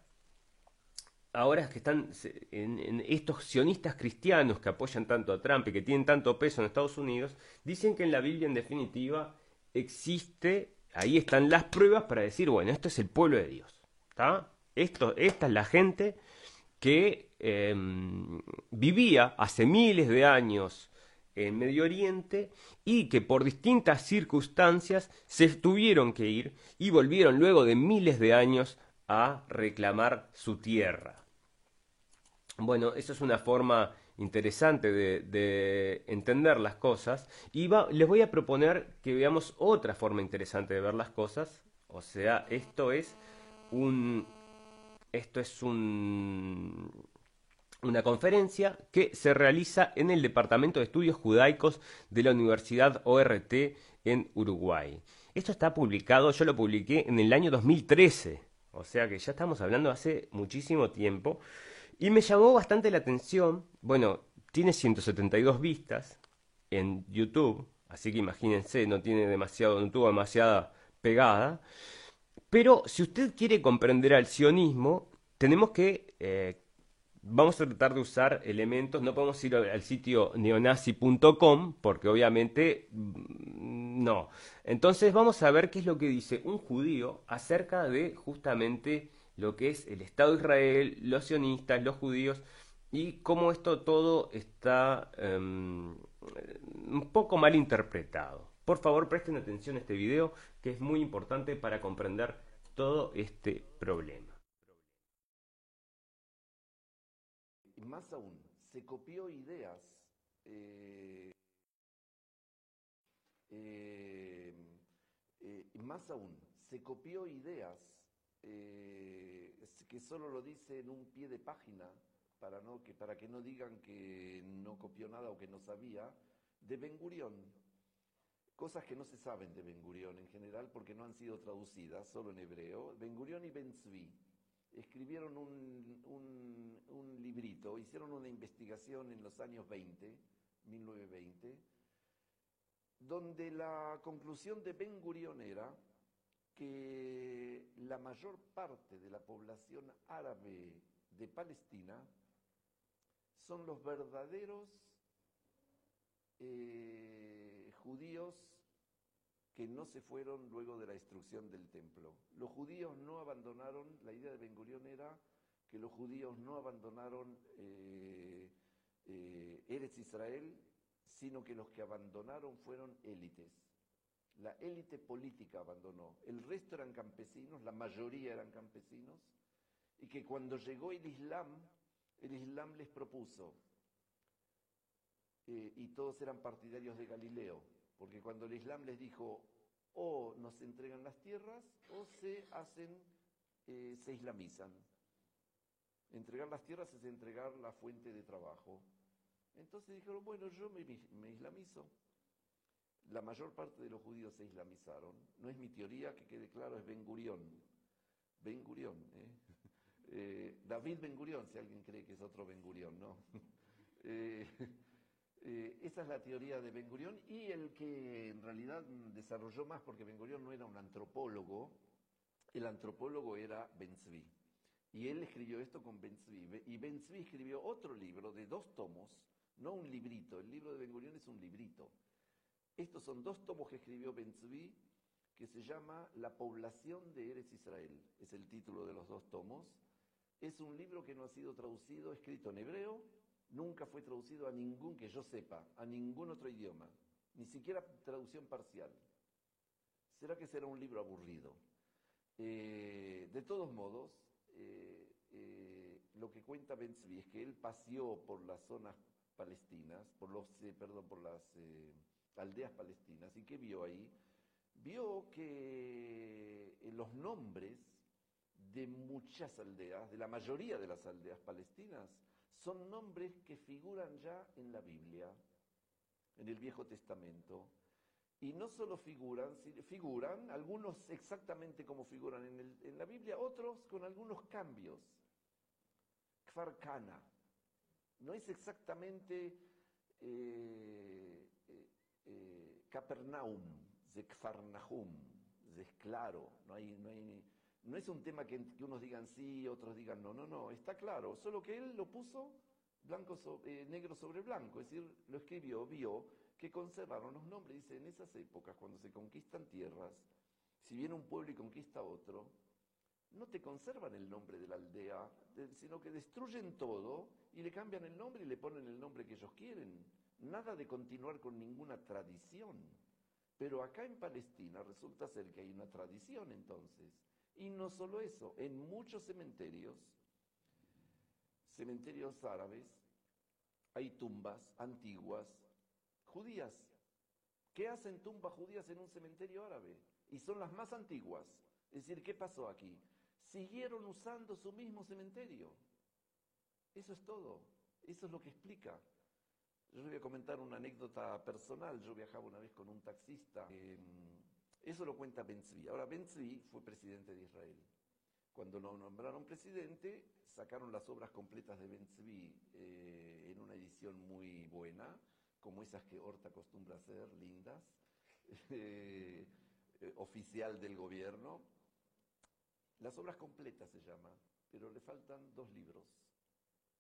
ahora que están estos sionistas cristianos que apoyan tanto a Trump y que tienen tanto peso en Estados Unidos, dicen que en la Biblia en definitiva existe, ahí están las pruebas para decir, bueno, esto es el pueblo de Dios. Esto, esta es la gente que em, vivía hace miles de años en Medio Oriente y que por distintas circunstancias se tuvieron que ir y volvieron luego de miles de años a reclamar su tierra. Bueno, eso es una forma interesante de, entender las cosas y les voy a proponer que veamos otra forma interesante de ver las cosas. O sea, esto es un esto es un una conferencia que se realiza en el Departamento de Estudios Judaicos de la Universidad ORT en Uruguay. Esto está publicado, yo lo publiqué en el año 2013, o sea que ya estamos hablando hace muchísimo tiempo. Y me llamó bastante la atención, bueno, tiene 172 vistas en YouTube, así que imagínense, no tiene demasiado, no tuvo demasiada pegada. Pero si usted quiere comprender al sionismo, tenemos que, eh, vamos a tratar de usar elementos, no podemos ir al sitio neonazi.com, porque obviamente mm, no. Entonces vamos a ver qué es lo que dice un judío acerca de justamente lo que es el Estado de Israel, los sionistas, los judíos, y cómo esto todo está em, un poco mal interpretado. Por favor, presten atención a este video, que es muy importante para comprender todo este problema. Más aún, se copió ideas eh, eh, eh, más aún, se copió ideas que solo lo dice en un pie de página, para, no, que, para que no digan que no copió nada o que no sabía, de Ben Gurión. Cosas que no se saben de Ben Gurión en general porque no han sido traducidas, solo en hebreo. Ben Gurión y Ben Tzvi. Escribieron un, un, librito, hicieron una investigación en los años 20, 1920, donde la conclusión de Ben Gurion era que la mayor parte de la población árabe de Palestina son los verdaderos eh, judíos que no se fueron luego de la destrucción del templo. Los judíos no abandonaron, la idea de Ben Gurion era que los judíos no abandonaron eh, eh, Eretz Israel, sino que los que abandonaron fueron élites. La élite política abandonó, el resto eran campesinos, la mayoría eran campesinos, y que cuando llegó el Islam, el Islam les propuso, eh, y todos eran partidarios de Galileo, porque cuando el Islam les dijo, o nos entregan las tierras, o se hacen, eh, se islamizan. Entregar las tierras es entregar la fuente de trabajo. Entonces dijeron, bueno, yo me, islamizo. La mayor parte de los judíos se islamizaron. No es mi teoría, que quede claro, es Ben Gurión. Ben Gurión, ¿eh? Eh, David Ben Gurión, si alguien cree que es otro Ben Gurión, ¿no? Eh, eh, esa es la teoría de Ben Gurión y el que en realidad desarrolló más, porque Ben Gurión no era un antropólogo, el antropólogo era Ben Zvi. Y él escribió esto con Ben Zvi. Y Ben Zvi escribió otro libro de dos tomos, no un librito. El libro de Ben Gurión es un librito. Estos son dos tomos que escribió Ben Zvi, que se llama La población de Eres Israel. Es el título de los dos tomos. Es un libro que no ha sido traducido, escrito en hebreo, nunca fue traducido a ningún, que yo sepa, a ningún otro idioma, ni siquiera traducción parcial. ¿Será que será un libro aburrido? Eh, de todos modos, eh, eh, lo que cuenta Ben Zvi es que él paseó por las zonas palestinas, por los, perdón, por las aldeas palestinas, y ¿qué vio ahí? Vio que los nombres de muchas aldeas, de la mayoría de las aldeas palestinas, son nombres que figuran ya en la Biblia, en el Viejo Testamento. Y no solo figuran, figuran algunos exactamente como figuran en, la Biblia, otros con algunos cambios. Kfar Kana. No es exactamente eh, eh, eh, Capernaum, de Kfar Nahum, es claro, no hay, no hay, no es un tema que, unos digan sí, otros digan no, no, no, está claro, solo que él lo puso blanco eh, negro sobre blanco, es decir, lo escribió, vio que conservaron los nombres, dice, en esas épocas, cuando se conquistan tierras, si viene un pueblo y conquista otro, no te conservan el nombre de la aldea, sino que destruyen todo y le cambian el nombre y le ponen el nombre que ellos quieren. Nada de continuar con ninguna tradición. Pero acá en Palestina resulta ser que hay una tradición entonces. Y no solo eso, en muchos cementerios, cementerios árabes, hay tumbas antiguas judías. ¿Qué hacen tumbas judías en un cementerio árabe? Y son las más antiguas. Es decir, ¿qué pasó aquí? Siguieron usando su mismo cementerio. Eso es todo. Eso es lo que explica. Yo voy a comentar una anécdota personal. Yo viajaba una vez con un taxista. Eh, eso lo cuenta Ben Zvi. Ahora, Ben Zvi fue presidente de Israel. Cuando lo nombraron presidente, sacaron las obras completas de Ben Zvi eh, en una edición muy buena, como esas que Horta acostumbra hacer, lindas, eh, oficial del gobierno. Las obras completas se llama, pero le faltan dos libros.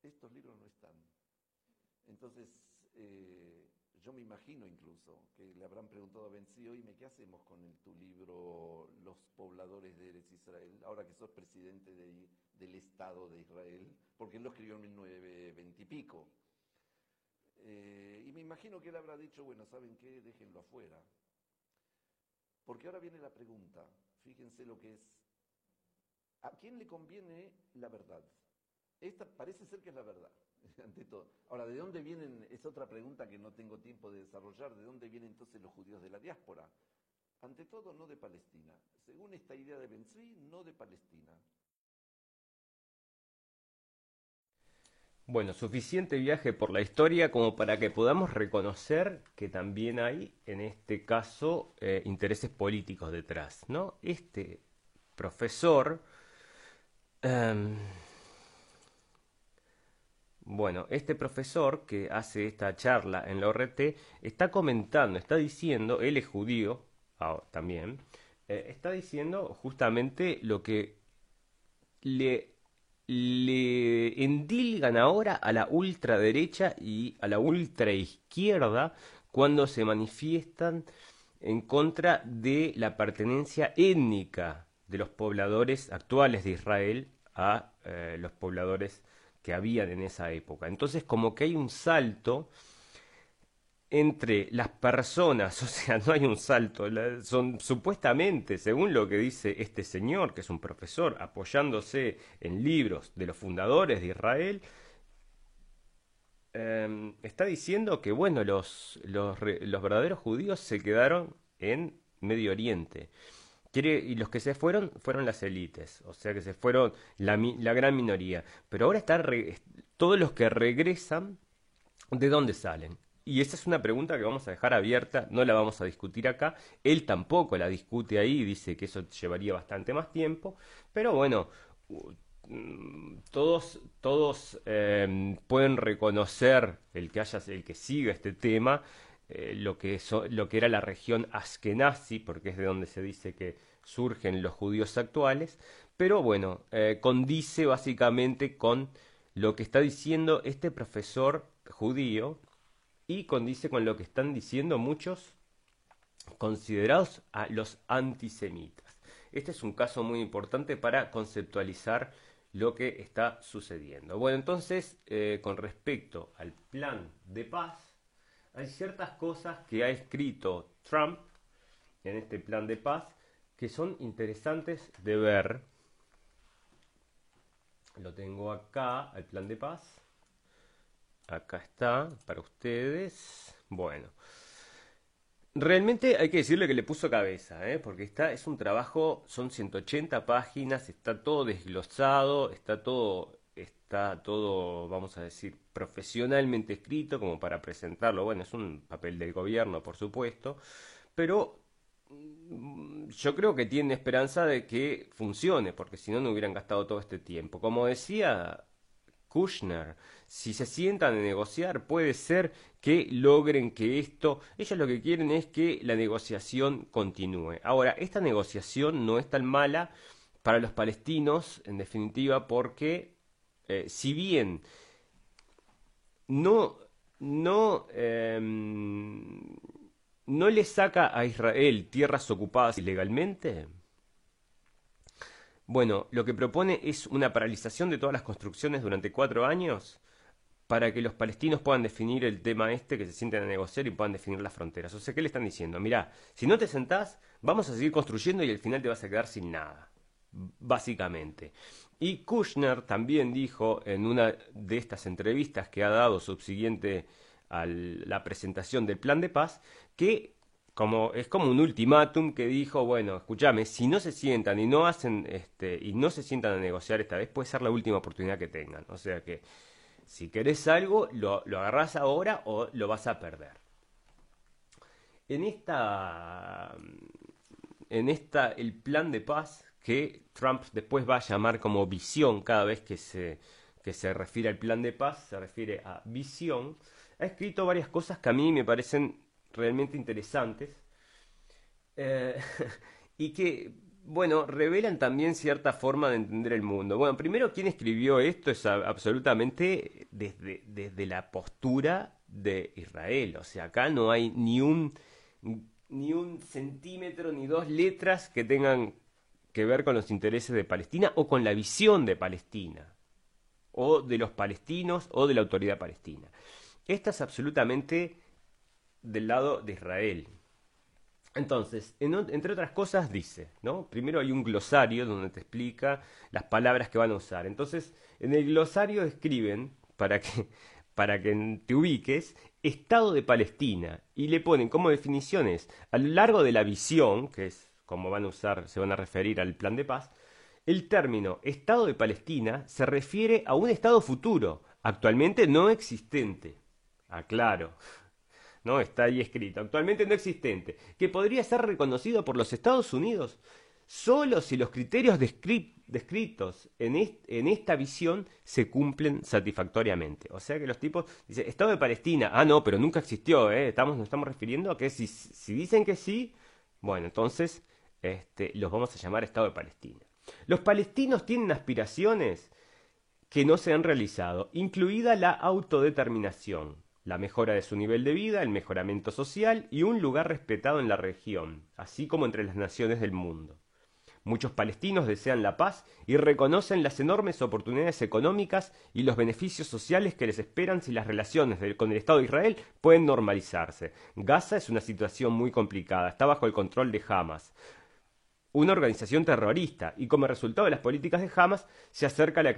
Estos libros no están. Entonces, eh, yo me imagino incluso que le habrán preguntado a Benzi, oíme, ¿qué hacemos con el, tu libro Los pobladores de Eretz Israel? Ahora que sos presidente de, del Estado de Israel, porque él lo escribió en 1920 y pico. Eh, y me imagino que él habrá dicho, bueno, ¿saben qué? Déjenlo afuera. Porque ahora viene la pregunta, fíjense lo que es, ¿a quién le conviene la verdad? Esta parece ser que es la verdad ante todo. Ahora, ¿de dónde vienen? Es otra pregunta que no tengo tiempo de desarrollar. ¿De dónde vienen entonces los judíos de la diáspora? Ante todo, no de Palestina. Según esta idea de Benzí, no de Palestina. Bueno, suficiente viaje por la historia como para que podamos reconocer que también hay, en este caso, eh, intereses políticos detrás, ¿no? Este profesor Em, bueno, este profesor que hace esta charla en la ORT está comentando, está diciendo, él es judío ah, también, eh, está diciendo justamente lo que le, le endilgan ahora a la ultraderecha y a la ultraizquierda cuando se manifiestan en contra de la pertenencia étnica de los pobladores actuales de Israel a eh, los pobladores que habían en esa época. Entonces como que hay un salto entre las personas, o sea, no hay un salto, son supuestamente, según lo que dice este señor, que es un profesor, apoyándose en libros de los fundadores de Israel, em, está diciendo que, bueno, los, los, los, verdaderos judíos se quedaron en Medio Oriente. Y los que se fueron fueron las élites, o sea que se fueron la, la gran minoría. Pero ahora están todos los que regresan, ¿de dónde salen? Y esa es una pregunta que vamos a dejar abierta, no la vamos a discutir acá. Él tampoco la discute ahí, dice que eso llevaría bastante más tiempo. Pero bueno, mm, todos, todos em, pueden reconocer, el que, haya, el que siga este tema, eh, lo, que lo que era la región Askenazi, porque es de donde se dice que surgen los judíos actuales. Pero bueno, eh, condice básicamente con lo que está diciendo este profesor judío y condice con lo que están diciendo muchos considerados a los antisemitas. Este es un caso muy importante para conceptualizar lo que está sucediendo. Bueno, entonces, eh, con respecto al plan de paz, hay ciertas cosas que ha escrito Trump en este plan de paz que son interesantes de ver. Lo tengo acá, el plan de paz. Acá está, para ustedes. Bueno. Realmente hay que decirle que le puso cabeza, ¿eh? porque está, es un trabajo, son 180 páginas, está todo desglosado, está todo, está todo, vamos a decir, profesionalmente escrito como para presentarlo. Bueno, es un papel del gobierno, por supuesto, pero mm, yo creo que tiene esperanza de que funcione, porque si no, no hubieran gastado todo este tiempo. Como decía Kushner, si se sientan a negociar, puede ser que logren que esto, ellos lo que quieren es que la negociación continúe. Ahora, esta negociación no es tan mala para los palestinos, en definitiva, porque eh, si bien no, no, em, no le saca a Israel tierras ocupadas ilegalmente, bueno, lo que propone es una paralización de todas las construcciones durante cuatro años para que los palestinos puedan definir el tema este, que se sienten a negociar y puedan definir las fronteras. O sea, ¿qué le están diciendo? Mirá, si no te sentás, vamos a seguir construyendo y al final te vas a quedar sin nada, básicamente. Y Kushner también dijo en una de estas entrevistas que ha dado subsiguiente a la presentación del plan de paz que como es como un ultimátum que dijo, bueno, escúchame, si no se sientan y no hacen este y no se sientan a negociar esta vez, puede ser la última oportunidad que tengan. O sea que si querés algo, lo, lo agarrás ahora o lo vas a perder. En esta en esta el plan de paz que Trump después va a llamar como visión cada vez que se que se refiere al plan de paz, se refiere a visión, ha escrito varias cosas que a mí me parecen realmente interesantes eh, y que, bueno, revelan también cierta forma de entender el mundo. Bueno, primero, quien escribió esto es absolutamente desde, desde la postura de Israel. O sea, acá no hay ni un, ni un centímetro ni dos letras que tengan que ver con los intereses de Palestina o con la visión de Palestina, o de los palestinos o de la autoridad palestina. Esta es absolutamente del lado de Israel. Entonces, entre otras cosas dice, ¿no? Primero hay un glosario donde te explica las palabras que van a usar. Entonces, en el glosario escriben, para que, para que te ubiques, Estado de Palestina, y le ponen como definiciones, a lo largo de la visión, que es como van a usar, se van a referir al plan de paz, el término Estado de Palestina se refiere a un Estado futuro, actualmente no existente. Aclaro. ¿no? Está ahí escrito, actualmente no existente, que podría ser reconocido por los Estados Unidos solo si los criterios descritos en, en, esta visión se cumplen satisfactoriamente. O sea que los tipos dicen, Estado de Palestina, ah, no, pero nunca existió, ¿eh? estamos, nos estamos refiriendo a que si, si dicen que sí, bueno, entonces este, los vamos a llamar Estado de Palestina. Los palestinos tienen aspiraciones que no se han realizado, incluida la autodeterminación, la mejora de su nivel de vida, el mejoramiento social y un lugar respetado en la región, así como entre las naciones del mundo. Muchos palestinos desean la paz y reconocen las enormes oportunidades económicas y los beneficios sociales que les esperan si las relaciones con el Estado de Israel pueden normalizarse. Gaza es una situación muy complicada, está bajo el control de Hamas una organización terrorista y como resultado de las políticas de Hamas se acerca a, la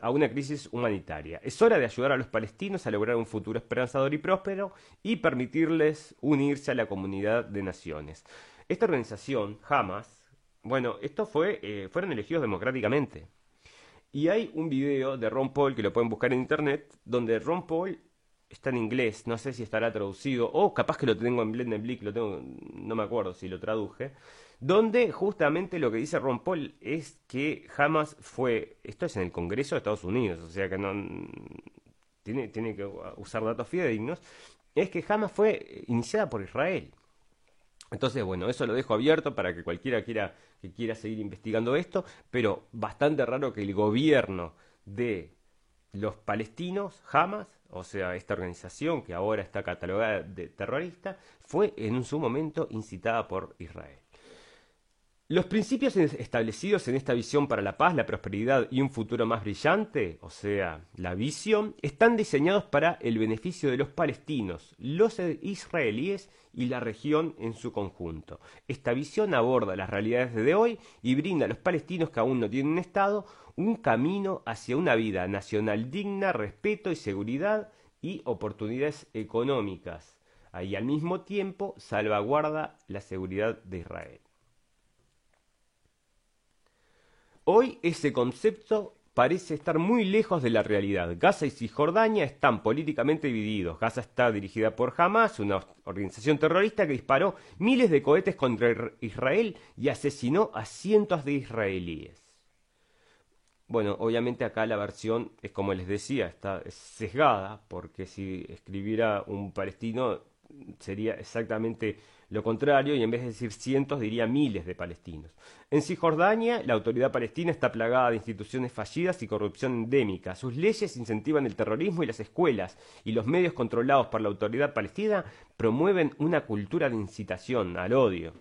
a una crisis humanitaria. Es hora de ayudar a los palestinos a lograr un futuro esperanzador y próspero y permitirles unirse a la comunidad de naciones. Esta organización, Hamas, bueno, esto fue, eh, fueron elegidos democráticamente. Y hay un video de Ron Paul que lo pueden buscar en internet, donde Ron Paul está en inglés, no sé si estará traducido, o capaz que lo tengo en Blendenblick, lo tengo, no me acuerdo si lo traduje donde justamente lo que dice Ron Paul es que jamás fue, esto es en el Congreso de Estados Unidos, o sea que no tiene, que usar datos fidedignos, es que jamás fue iniciada por Israel. Entonces, bueno, eso lo dejo abierto para que cualquiera quiera, que quiera seguir investigando esto, pero bastante raro que el gobierno de los palestinos, Hamas, o sea, esta organización que ahora está catalogada de terrorista, fue en su momento incitada por Israel. Los principios establecidos en esta visión para la paz, la prosperidad y un futuro más brillante, o sea, la visión, están diseñados para el beneficio de los palestinos, los israelíes y la región en su conjunto. Esta visión aborda las realidades de hoy y brinda a los palestinos que aún no tienen Estado un camino hacia una vida nacional digna, respeto y seguridad y oportunidades económicas. Ahí al mismo tiempo salvaguarda la seguridad de Israel. Hoy ese concepto parece estar muy lejos de la realidad. Gaza y Cisjordania están políticamente divididos. Gaza está dirigida por Hamas, una organización terrorista que disparó miles de cohetes contra Israel y asesinó a cientos de israelíes. Bueno, obviamente acá la versión es como les decía, está sesgada, porque si escribiera un palestino sería exactamente lo contrario, y en vez de decir cientos, diría miles de palestinos. En Cisjordania, la autoridad palestina está plagada de instituciones fallidas y corrupción endémica. Sus leyes incentivan el terrorismo y las escuelas, y los medios controlados por la autoridad palestina promueven una cultura de incitación al odio.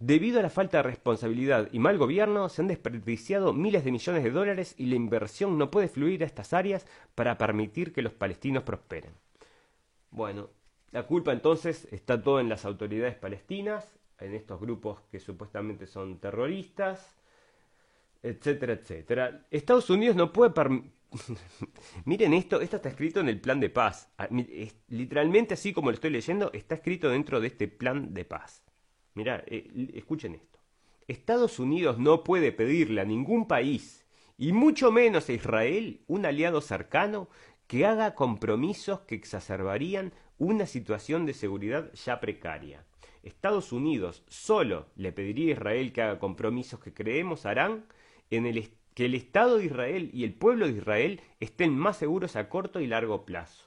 Debido a la falta de responsabilidad y mal gobierno, se han desperdiciado miles de millones de dólares y la inversión no puede fluir a estas áreas para permitir que los palestinos prosperen. Bueno, la culpa entonces está todo en las autoridades palestinas, en estos grupos que supuestamente son terroristas, etcétera, etcétera. Estados Unidos no puede... Miren esto, esto está escrito en el plan de paz. Ah, literalmente así como lo estoy leyendo, está escrito dentro de este plan de paz. Mirá, eh, escuchen esto. Estados Unidos no puede pedirle a ningún país, y mucho menos a Israel, un aliado cercano, que haga compromisos que exacerbarían una situación de seguridad ya precaria. Estados Unidos solo le pediría a Israel que haga compromisos que creemos harán en el que el Estado de Israel y el pueblo de Israel estén más seguros a corto y largo plazo.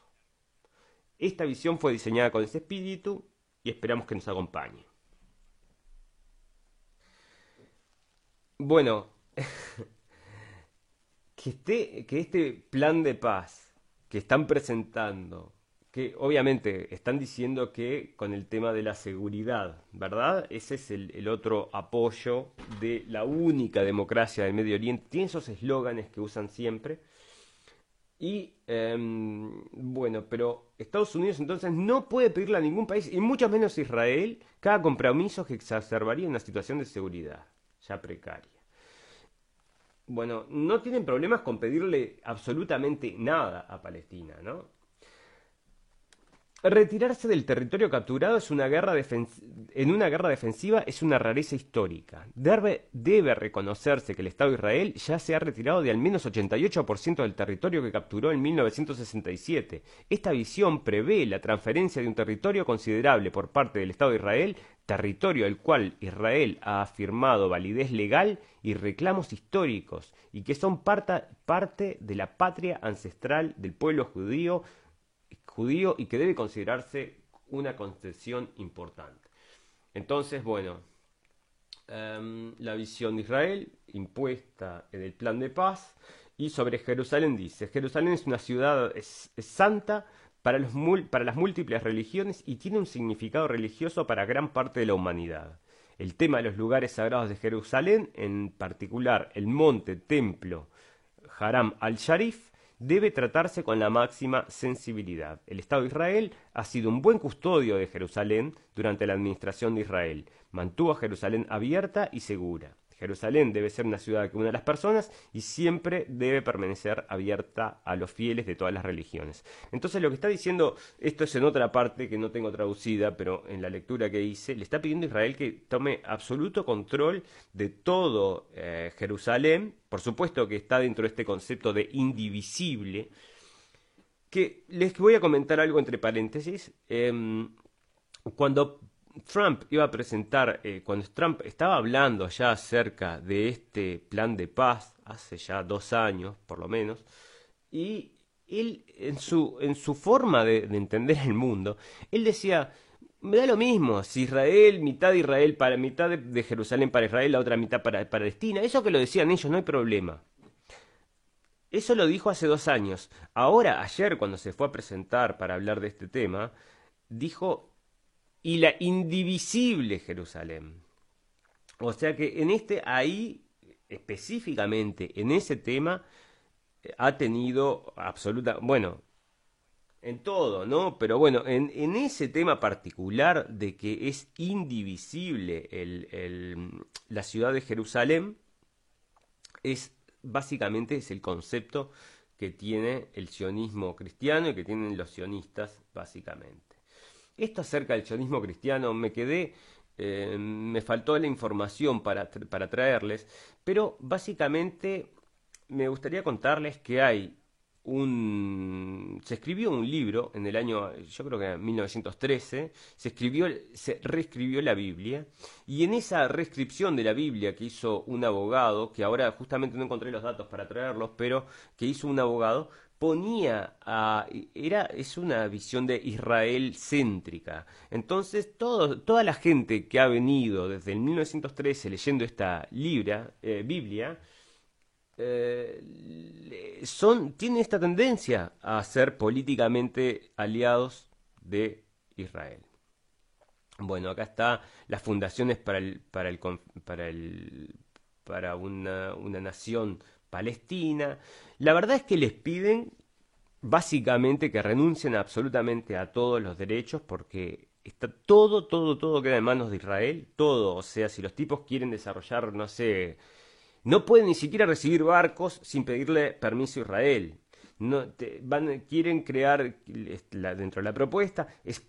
Esta visión fue diseñada con ese espíritu y esperamos que nos acompañe. Bueno, que, que este plan de paz que están presentando que obviamente están diciendo que con el tema de la seguridad, ¿verdad? Ese es el, otro apoyo de la única democracia del Medio Oriente. Tienen esos eslóganes que usan siempre. Y em, bueno, pero Estados Unidos entonces no puede pedirle a ningún país, y mucho menos Israel, cada compromiso que exacerbaría una situación de seguridad ya precaria. Bueno, no tienen problemas con pedirle absolutamente nada a Palestina, ¿no? Retirarse del territorio capturado es una guerra en una guerra defensiva es una rareza histórica. Debe, debe, reconocerse que el Estado de Israel ya se ha retirado de al menos 88% del territorio que capturó en 1967. Esta visión prevé la transferencia de un territorio considerable por parte del Estado de Israel, territorio al cual Israel ha afirmado validez legal y reclamos históricos, y que son parte de la patria ancestral del pueblo judío judío y que debe considerarse una concesión importante. Entonces, bueno, em, la visión de Israel impuesta en el plan de paz y sobre Jerusalén dice, Jerusalén es una ciudad santa para, los para las múltiples religiones y tiene un significado religioso para gran parte de la humanidad. El tema de los lugares sagrados de Jerusalén, en particular el monte templo Haram al-Sharif, debe tratarse con la máxima sensibilidad. El Estado de Israel ha sido un buen custodio de Jerusalén durante la administración de Israel. Mantuvo a Jerusalén abierta y segura. Jerusalén debe ser una ciudad que une a las personas y siempre debe permanecer abierta a los fieles de todas las religiones. Entonces lo que está diciendo, esto es en otra parte que no tengo traducida, pero en la lectura que hice, le está pidiendo a Israel que tome absoluto control de todo eh, Jerusalén, por supuesto que está dentro de este concepto de indivisible, que les voy a comentar algo entre paréntesis. Em, cuando Trump iba a presentar, eh, cuando Trump estaba hablando ya acerca de este plan de paz, hace ya dos años por lo menos, y él en su, en su forma de, entender el mundo, él decía, me da lo mismo, si Israel, mitad de Israel para mitad de, Jerusalén para Israel, la otra mitad para Palestina, eso que lo decían ellos, no hay problema. Eso lo dijo hace dos años. Ahora, ayer, cuando se fue a presentar para hablar de este tema, dijo y la indivisible Jerusalén. O sea que en este, ahí, específicamente en ese tema, eh, ha tenido absoluta, bueno, en todo, ¿no? Pero bueno, en, en ese tema particular de que es indivisible el, el, la ciudad de Jerusalén, es básicamente es el concepto que tiene el sionismo cristiano y que tienen los sionistas, básicamente. Esto acerca del sionismo cristiano me quedé, eh, me faltó la información para, para traerles, pero básicamente me gustaría contarles que hay un se escribió un libro en el año yo creo que en 1913 se escribió se reescribió la Biblia y en esa reescripción de la Biblia que hizo un abogado que ahora justamente no encontré los datos para traerlos pero que hizo un abogado ponía a era es una visión de Israel céntrica. Entonces, todo, toda la gente que ha venido desde el 1913 leyendo esta libra, eh, Biblia eh, son tienen esta tendencia a ser políticamente aliados de Israel. Bueno, acá está las fundaciones para el para el para el para una, una nación Palestina. La verdad es que les piden básicamente que renuncien absolutamente a todos los derechos porque está todo, todo, todo queda en manos de Israel, todo, o sea, si los tipos quieren desarrollar, no sé, no pueden ni siquiera recibir barcos sin pedirle permiso a Israel. No, van, quieren crear dentro de la propuesta es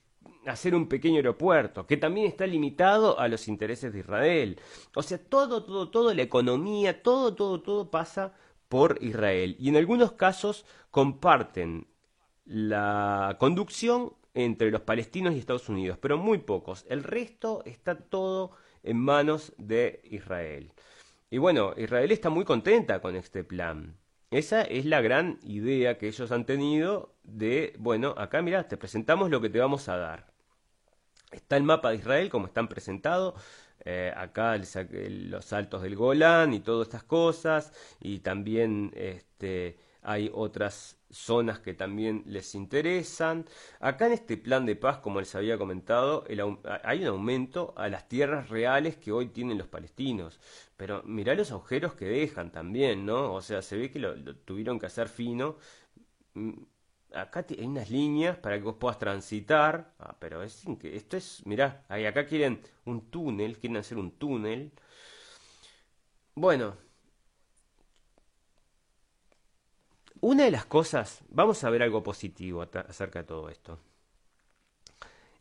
hacer un pequeño aeropuerto que también está limitado a los intereses de Israel. O sea, todo, todo, todo, la economía, todo, todo, todo pasa por Israel. Y en algunos casos comparten la conducción entre los palestinos y Estados Unidos, pero muy pocos. El resto está todo en manos de Israel. Y bueno, Israel está muy contenta con este plan. Esa es la gran idea que ellos han tenido de, bueno, acá mira, te presentamos lo que te vamos a dar. Está el mapa de Israel como están presentados, eh, acá los altos del Golán y todas estas cosas, y también este, hay otras zonas que también les interesan. Acá en este plan de paz, como les había comentado, hay un aumento a las tierras reales que hoy tienen los palestinos. Pero mirá los agujeros que dejan también, ¿no? O sea, se ve que lo, tuvieron que hacer fino. Acá hay unas líneas para que vos puedas transitar. Ah, pero es esto es, mirá, ahí acá quieren un túnel, quieren hacer un túnel. Bueno, una de las cosas, vamos a ver algo positivo acerca de todo esto.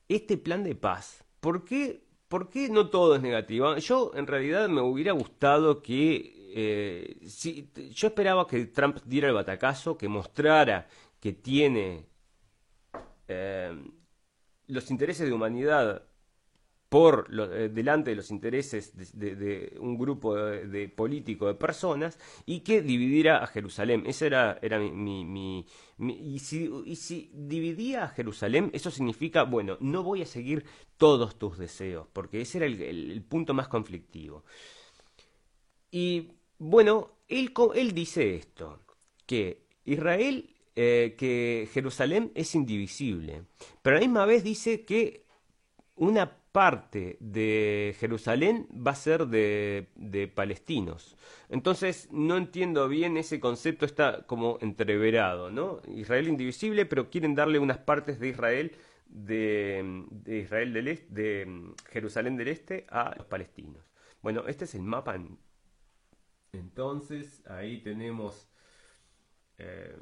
este plan de paz. ¿Por qué, por qué no todo es negativo? Yo en realidad me hubiera gustado que... Eh, si, yo esperaba que Trump diera el batacazo, que mostrara que tiene eh, los intereses de humanidad por eh, delante de los intereses de, un grupo de, político de personas y que dividiera a Jerusalén. Ese era, era mi, y, si, y si dividía a Jerusalén, eso significa, bueno, no voy a seguir todos tus deseos, porque ese era el, punto más conflictivo. Y bueno, él, él dice esto, que Israel, eh, que Jerusalén es indivisible, pero a la misma vez dice que una parte de Jerusalén va a ser de, de, palestinos. Entonces no entiendo bien ese concepto, está como entreverado, ¿no? Israel indivisible, pero quieren darle unas partes de Israel de, de Israel del este, de Jerusalén del Este a los palestinos. Bueno, este es el mapa. Entonces ahí tenemos eh,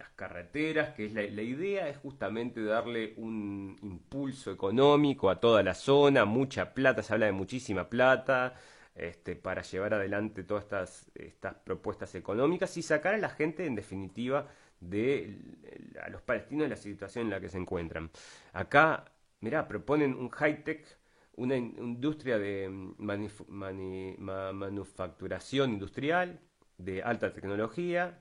las carreteras, que es la, idea es justamente darle un impulso económico a toda la zona, mucha plata, se habla de muchísima plata, este, para llevar adelante todas estas, estas propuestas económicas y sacar a la gente, en definitiva, de a los palestinos de la situación en la que se encuentran. Acá, mirá, proponen un high-tech, una industria de manufacturación industrial de alta tecnología,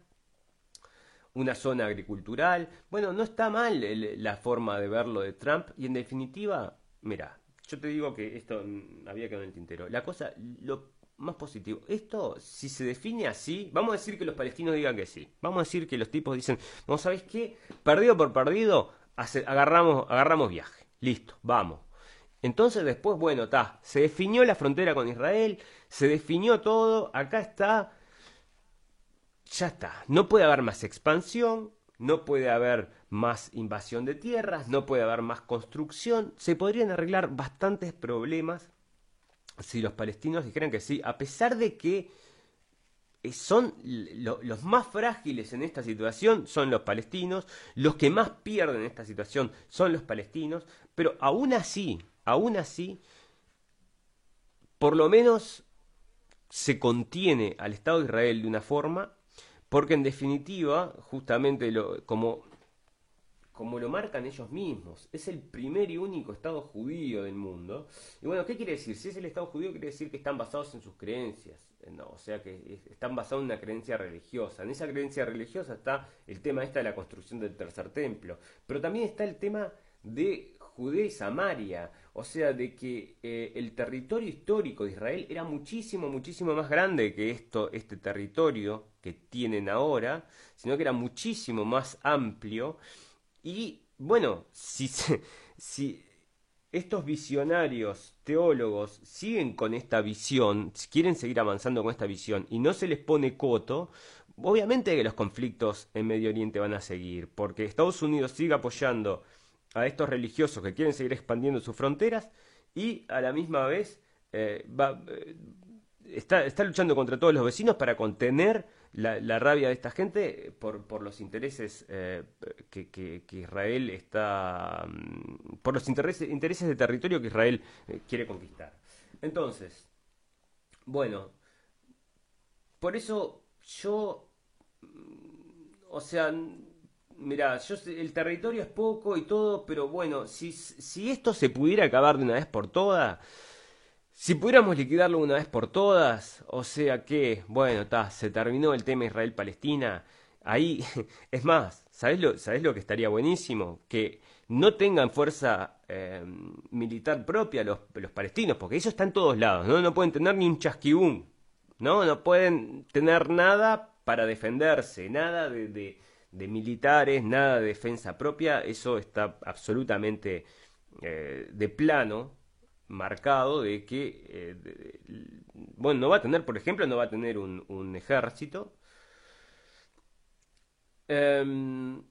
una zona agricultural. Bueno, no está mal la forma de verlo de Trump y en definitiva, mira, yo te digo que esto había quedado en el tintero. La cosa, lo más positivo, esto si se define así, vamos a decir que los palestinos digan que sí. Vamos a decir que los tipos dicen, no, ¿sabes qué? Perdido por perdido, agarramos, agarramos viaje. Listo, vamos. Entonces después, bueno, está, se definió la frontera con Israel, se definió todo, acá está ya está. No puede haber más expansión, no puede haber más invasión de tierras, no puede haber más construcción. Se podrían arreglar bastantes problemas si los palestinos dijeran que sí, a pesar de que eh, son los más frágiles en esta situación son los palestinos, los que más pierden en esta situación son los palestinos, pero aún así, aún así, por lo menos se contiene al Estado de Israel de una forma porque en definitiva, justamente lo, como, como lo marcan ellos mismos, es el primer y único Estado judío del mundo. Y bueno, ¿qué quiere decir? Si es el Estado judío, quiere decir que están basados en sus creencias. No, o sea que están basados en una creencia religiosa. En esa creencia religiosa está el tema esta de la construcción del tercer templo. Pero también está el tema de Judea y Samaria, o sea, de que eh, el territorio histórico de Israel era muchísimo, muchísimo más grande que esto, este territorio que tienen ahora, sino que era muchísimo más amplio. Y bueno, si, si estos visionarios teólogos siguen con esta visión, quieren seguir avanzando con esta visión y no se les pone coto, obviamente que los conflictos en Medio Oriente van a seguir, porque Estados Unidos sigue apoyando a estos religiosos que quieren seguir expandiendo sus fronteras y a la misma vez eh, eh, está, está, luchando contra todos los vecinos para contener la, rabia de esta gente por, por los intereses eh, que, que, Israel está mm, por los intereses, intereses de territorio que Israel quiere conquistar. Entonces bueno por eso yo mm, o sea Mira, yo el territorio es poco y todo, pero bueno, si, si esto se pudiera acabar de una vez por todas, si pudiéramos liquidarlo una vez por todas, o sea que, bueno, está, se terminó el tema Israel-Palestina, ahí, es más, ¿sabes lo, ¿sabés lo que estaría buenísimo? Que no tengan fuerza eh, militar propia los, los palestinos, porque eso está en todos lados, ¿no? No pueden tener ni un chasquibún, ¿no? No pueden tener nada para defenderse, nada de militares, nada de defensa propia, eso está absolutamente eh, de plano marcado de que, eh, bueno, no va a tener, por ejemplo, no va a tener un, ejército. Em,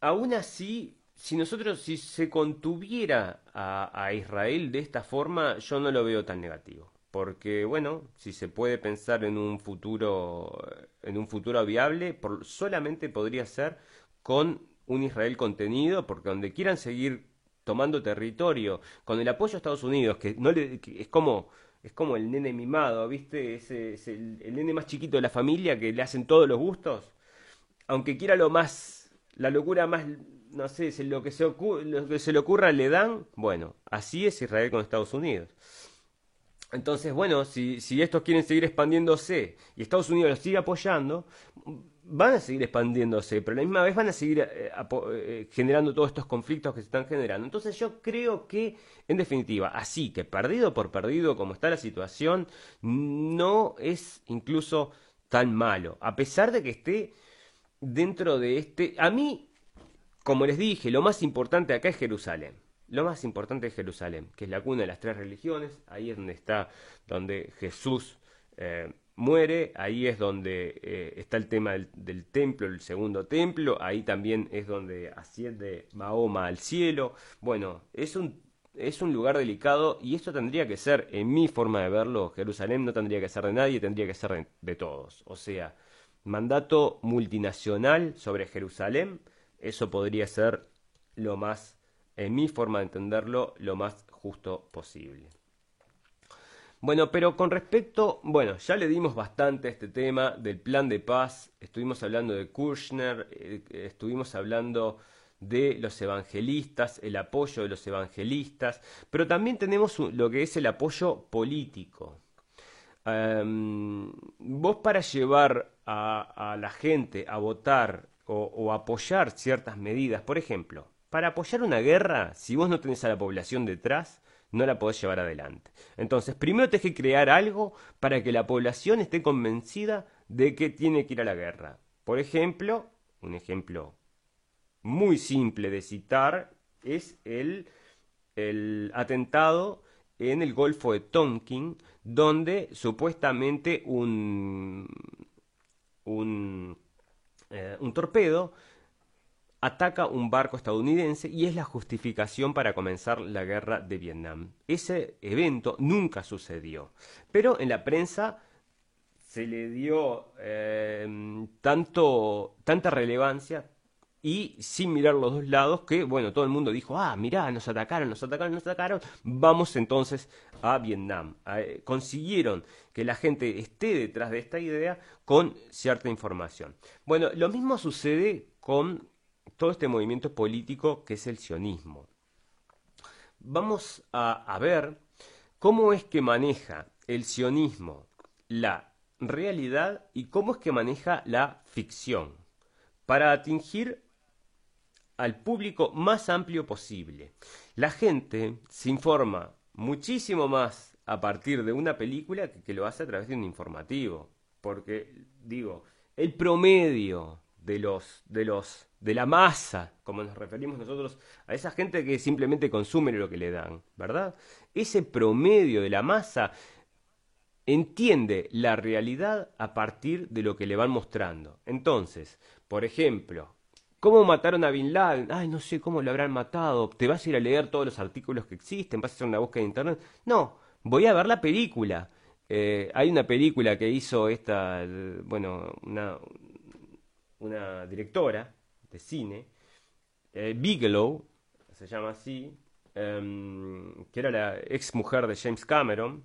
aún así, si nosotros, si se contuviera a Israel de esta forma, yo no lo veo tan negativo porque bueno, si se puede pensar en un futuro en un futuro viable, por, solamente podría ser con un Israel contenido, porque donde quieran seguir tomando territorio, con el apoyo a Estados Unidos, que no le, es como es como el nene mimado, ¿viste? Es, el, nene más chiquito de la familia que le hacen todos los gustos. Aunque quiera lo más, la locura más, no sé, lo que se, lo que se le ocurra le dan. Bueno, así es Israel con Estados Unidos. Entonces, bueno, si, estos quieren seguir expandiéndose y Estados Unidos los sigue apoyando, van a seguir expandiéndose, pero a la misma vez van a seguir eh, eh, generando todos estos conflictos que se están generando. Entonces yo creo que, en definitiva, así que perdido por perdido como está la situación, no es incluso tan malo, a pesar de que esté dentro de este... A mí, como les dije, lo más importante acá es Jerusalén. Lo más importante es Jerusalén, que es la cuna de las tres religiones, ahí es donde está, donde Jesús eh, muere, ahí es donde eh, está el tema del, templo, el segundo templo, ahí también es donde asciende Mahoma al cielo. Bueno, es un, es un lugar delicado y esto tendría que ser, en mi forma de verlo, Jerusalén no tendría que ser de nadie, tendría que ser de, de todos. O sea, mandato multinacional sobre Jerusalén, eso podría ser lo más en mi forma de entenderlo, lo más justo posible. Bueno, pero con respecto, bueno, ya le dimos bastante a este tema del plan de paz, estuvimos hablando de Kushner, eh, estuvimos hablando de los evangelistas, el apoyo de los evangelistas, pero también tenemos lo que es el apoyo político. Em, vos para llevar a, la gente a votar o apoyar ciertas medidas, por ejemplo, para apoyar una guerra, si vos no tenés a la población detrás, no la podés llevar adelante. Entonces, primero tenés que crear algo para que la población esté convencida de que tiene que ir a la guerra. Por ejemplo, un ejemplo muy simple de citar es el, el atentado en el Golfo de Tonkin, donde supuestamente un, un, eh, un torpedo ataca un barco estadounidense y es la justificación para comenzar la guerra de Vietnam. Ese evento nunca sucedió, pero en la prensa se le dio eh, tanto, tanta relevancia y sin mirar los dos lados que, bueno, todo el mundo dijo, ah, mirá, nos atacaron, nos atacaron, nos atacaron, vamos entonces a Vietnam. Eh, consiguieron que la gente esté detrás de esta idea con cierta información. Bueno, lo mismo sucede con todo este movimiento político que es el sionismo. Vamos a, ver cómo es que maneja el sionismo la realidad y cómo es que maneja la ficción para atingir al público más amplio posible. La gente se informa muchísimo más a partir de una película que, que, lo hace a través de un informativo. Porque, digo, el promedio de los, de los de la masa, como nos referimos nosotros a esa gente que simplemente consume lo que le dan, ¿verdad? Ese promedio de la masa entiende la realidad a partir de lo que le van mostrando. Entonces, por ejemplo, ¿cómo mataron a Bin Laden? Ay, no sé cómo lo habrán matado. ¿Te vas a ir a leer todos los artículos que existen? ¿Vas a hacer una búsqueda en internet? No, voy a ver la película. Eh, hay una película que hizo esta, bueno, una, una directora, de cine, eh, Bigelow, se llama así, em, que era la ex mujer de James Cameron.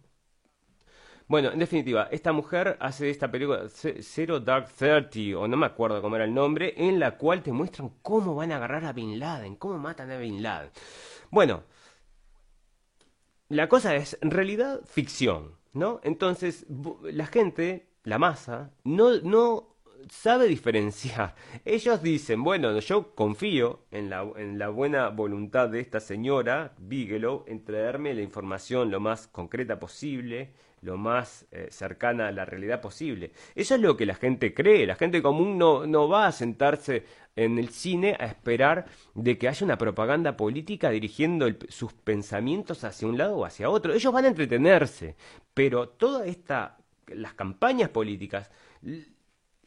Bueno, en definitiva, esta mujer hace esta película Zero Dark Thirty, o no me acuerdo cómo era el nombre, en la cual te muestran cómo van a agarrar a Bin Laden, cómo matan a Bin Laden. Bueno, la cosa es, en realidad, ficción, ¿no? Entonces, la gente, la masa, no, no sabe diferenciar. Ellos dicen, bueno, yo confío en la, en la buena voluntad de esta señora Bigelow en traerme la información lo más concreta posible, lo más eh, cercana a la realidad posible. Eso es lo que la gente cree. La gente común no, no va a sentarse en el cine a esperar de que haya una propaganda política dirigiendo sus pensamientos hacia un lado o hacia otro. Ellos van a entretenerse, pero toda esta las campañas políticas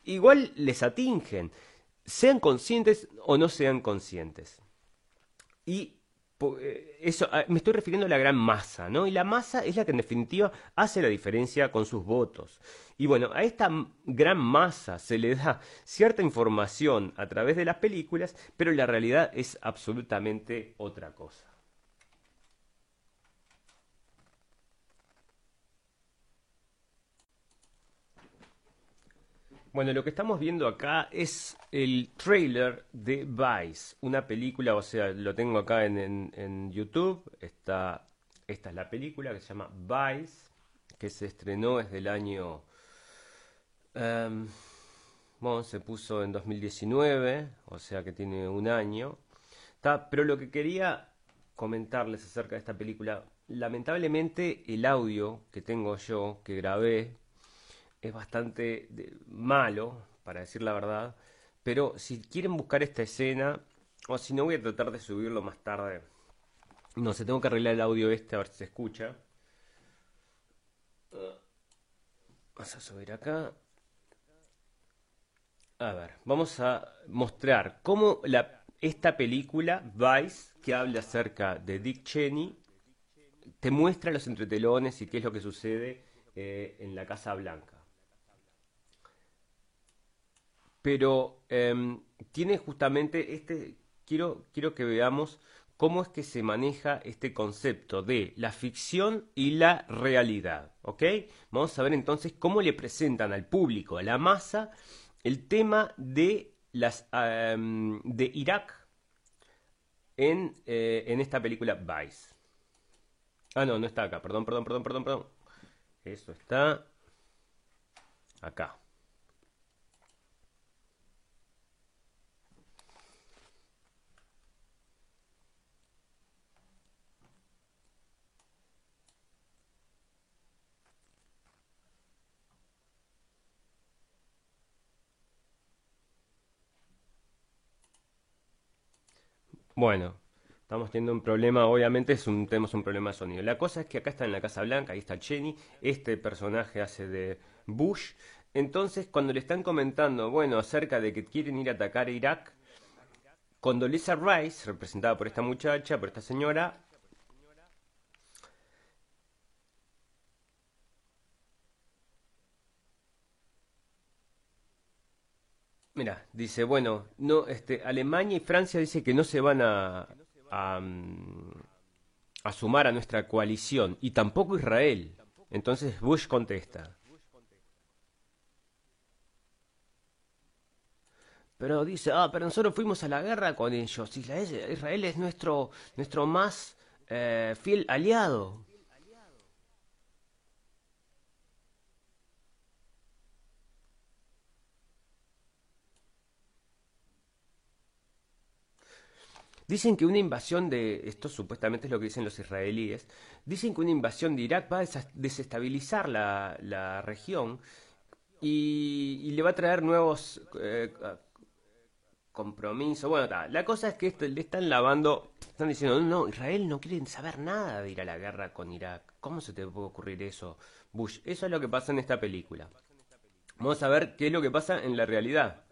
igual les atingen, sean conscientes o no sean conscientes. Y eh, eso, ah, me estoy refiriendo a la gran masa, ¿no? Y la masa es la que en definitiva hace la diferencia con sus votos. Y bueno, a esta gran masa se le da cierta información a través de las películas, pero la realidad es absolutamente otra cosa. Bueno, lo que estamos viendo acá es el trailer de Vice, una película, o sea, lo tengo acá en, YouTube, esta es la película que se llama Vice, que se estrenó desde el año, em, bueno, se puso en 2019, o sea que tiene un año, pero lo que quería comentarles acerca de esta película, lamentablemente el audio que tengo yo, que grabé, es bastante malo, para decir la verdad. Pero si quieren buscar esta escena, o si no, voy a tratar de subirlo más tarde. No sé, tengo que arreglar el audio este a ver si se escucha. Vamos a subir acá. A ver, vamos a mostrar cómo la, esta película, Vice, que habla acerca de Dick Cheney, te muestra los entretelones y qué es lo que sucede eh, en la Casa Blanca. Pero em, tiene justamente este, quiero, quiero que veamos cómo es que se maneja este concepto de la ficción y la realidad, ¿ok? Vamos a ver entonces cómo le presentan al público, a la masa, el tema de las em, de Irak en, eh, en esta película Vice. Ah, no, no está acá. Perdón, perdón, perdón, perdón, perdón. Eso está acá. Bueno, estamos teniendo un problema, obviamente es un, tenemos un problema de sonido. La cosa es que acá está en la Casa Blanca, ahí está Cheney, este personaje hace de Bush. Entonces, cuando le están comentando, bueno, acerca de que quieren ir a atacar a Irak, Condoleezza Rice, representada por esta muchacha, por esta señora, Mira, dice, bueno, no, este, Alemania y Francia dice que no se van a, a, mm, a sumar a nuestra coalición y tampoco Israel. Entonces Bush contesta. Pero dice, ah, pero nosotros fuimos a la guerra con ellos. Israel, Israel es nuestro, nuestro más eh, fiel aliado. Dicen que una invasión de, esto supuestamente es lo que dicen los israelíes, dicen que una invasión de Irak va a desestabilizar la, la región y, y le va a traer nuevos eh, compromisos. Bueno, la cosa es que esto, le están lavando, están diciendo, no, Israel no quiere saber nada de ir a la guerra con Irak. ¿Cómo se te puede ocurrir eso, Bush? Eso es lo que pasa en esta película. Vamos a ver qué es lo que pasa en la realidad.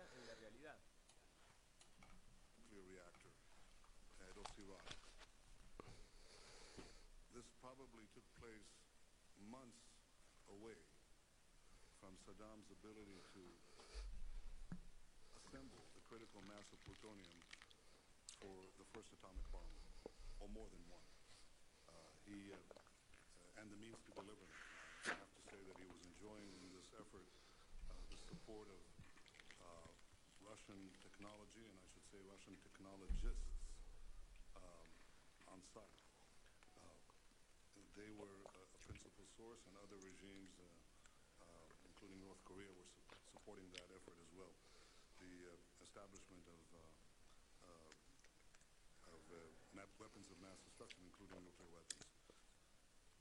Russian technologists um, on site. Uh, they were a, principal source, and other regimes, uh, uh, including North Korea, were su- supporting that effort as well. The uh, establishment of, uh, of weapons of mass destruction, including nuclear weapons.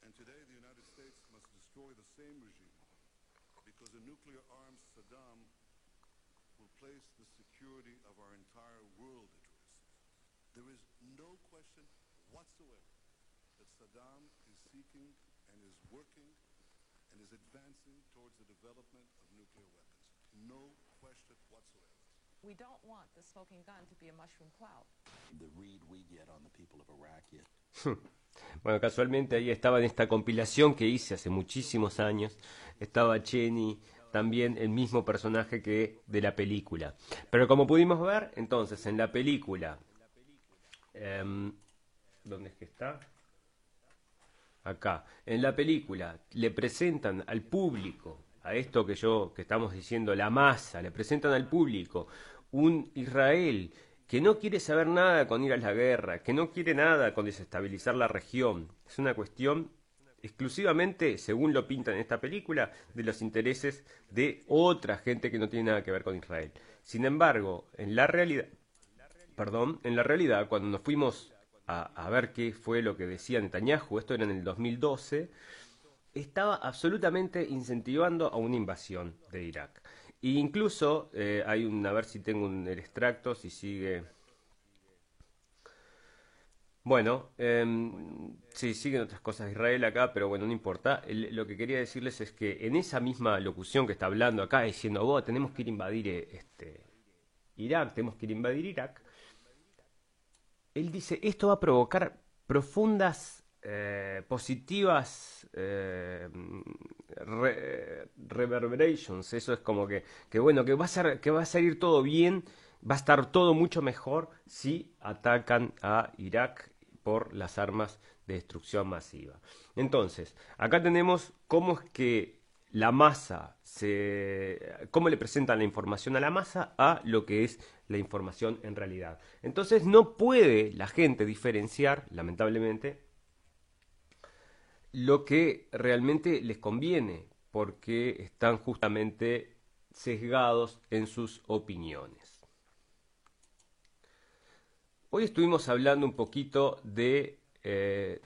And today, the United States must destroy the same regime because a nuclear armed Saddam place the security of our entire world at risk. There is no question whatsoever that Saddam is seeking and is working and is advancing towards the development of nuclear weapons. No question whatsoever. We don't want the smoking gun to be a mushroom cloud. the read we get on the people of Iraq yet. Bueno, casualmente ahí estaba en esta compilación que hice hace muchísimos años. Estaba Cheney, también el mismo personaje que de la película. Pero como pudimos ver, entonces en la película, em, ¿dónde es que está? Acá, en la película le presentan al público a esto que yo, que estamos diciendo, la masa, le presentan al público un Israel que no quiere saber nada con ir a la guerra, que no quiere nada con desestabilizar la región. Es una cuestión exclusivamente, según lo pintan en esta película, de los intereses de otra gente que no tiene nada que ver con Israel. Sin embargo, en la realidad, perdón, en la realidad, cuando nos fuimos a, ver qué fue lo que decía Netanyahu, esto era en el 2012, estaba absolutamente incentivando a una invasión de Irak. E incluso eh, hay un, a ver si tengo un, el extracto, si sigue. Bueno, em, sí, siguen otras cosas de Israel acá, pero bueno, no importa. Lo que quería decirles es que en esa misma locución que está hablando acá, diciendo, vos tenemos que ir a invadir eh, este, Irak, tenemos que ir a invadir Irak, él dice, esto va a provocar profundas, eh, positivas eh, re- reverberations. Eso es como que, que bueno, que va a ser, que va a salir todo bien, va a estar todo mucho mejor si atacan a Irak por las armas de destrucción masiva. Entonces, acá tenemos cómo es que la masa se cómo le presentan la información a la masa a lo que es la información en realidad. Entonces no puede la gente diferenciar, lamentablemente, lo que realmente les conviene, porque están justamente sesgados en sus opiniones. Hoy estuvimos hablando un poquito de eh,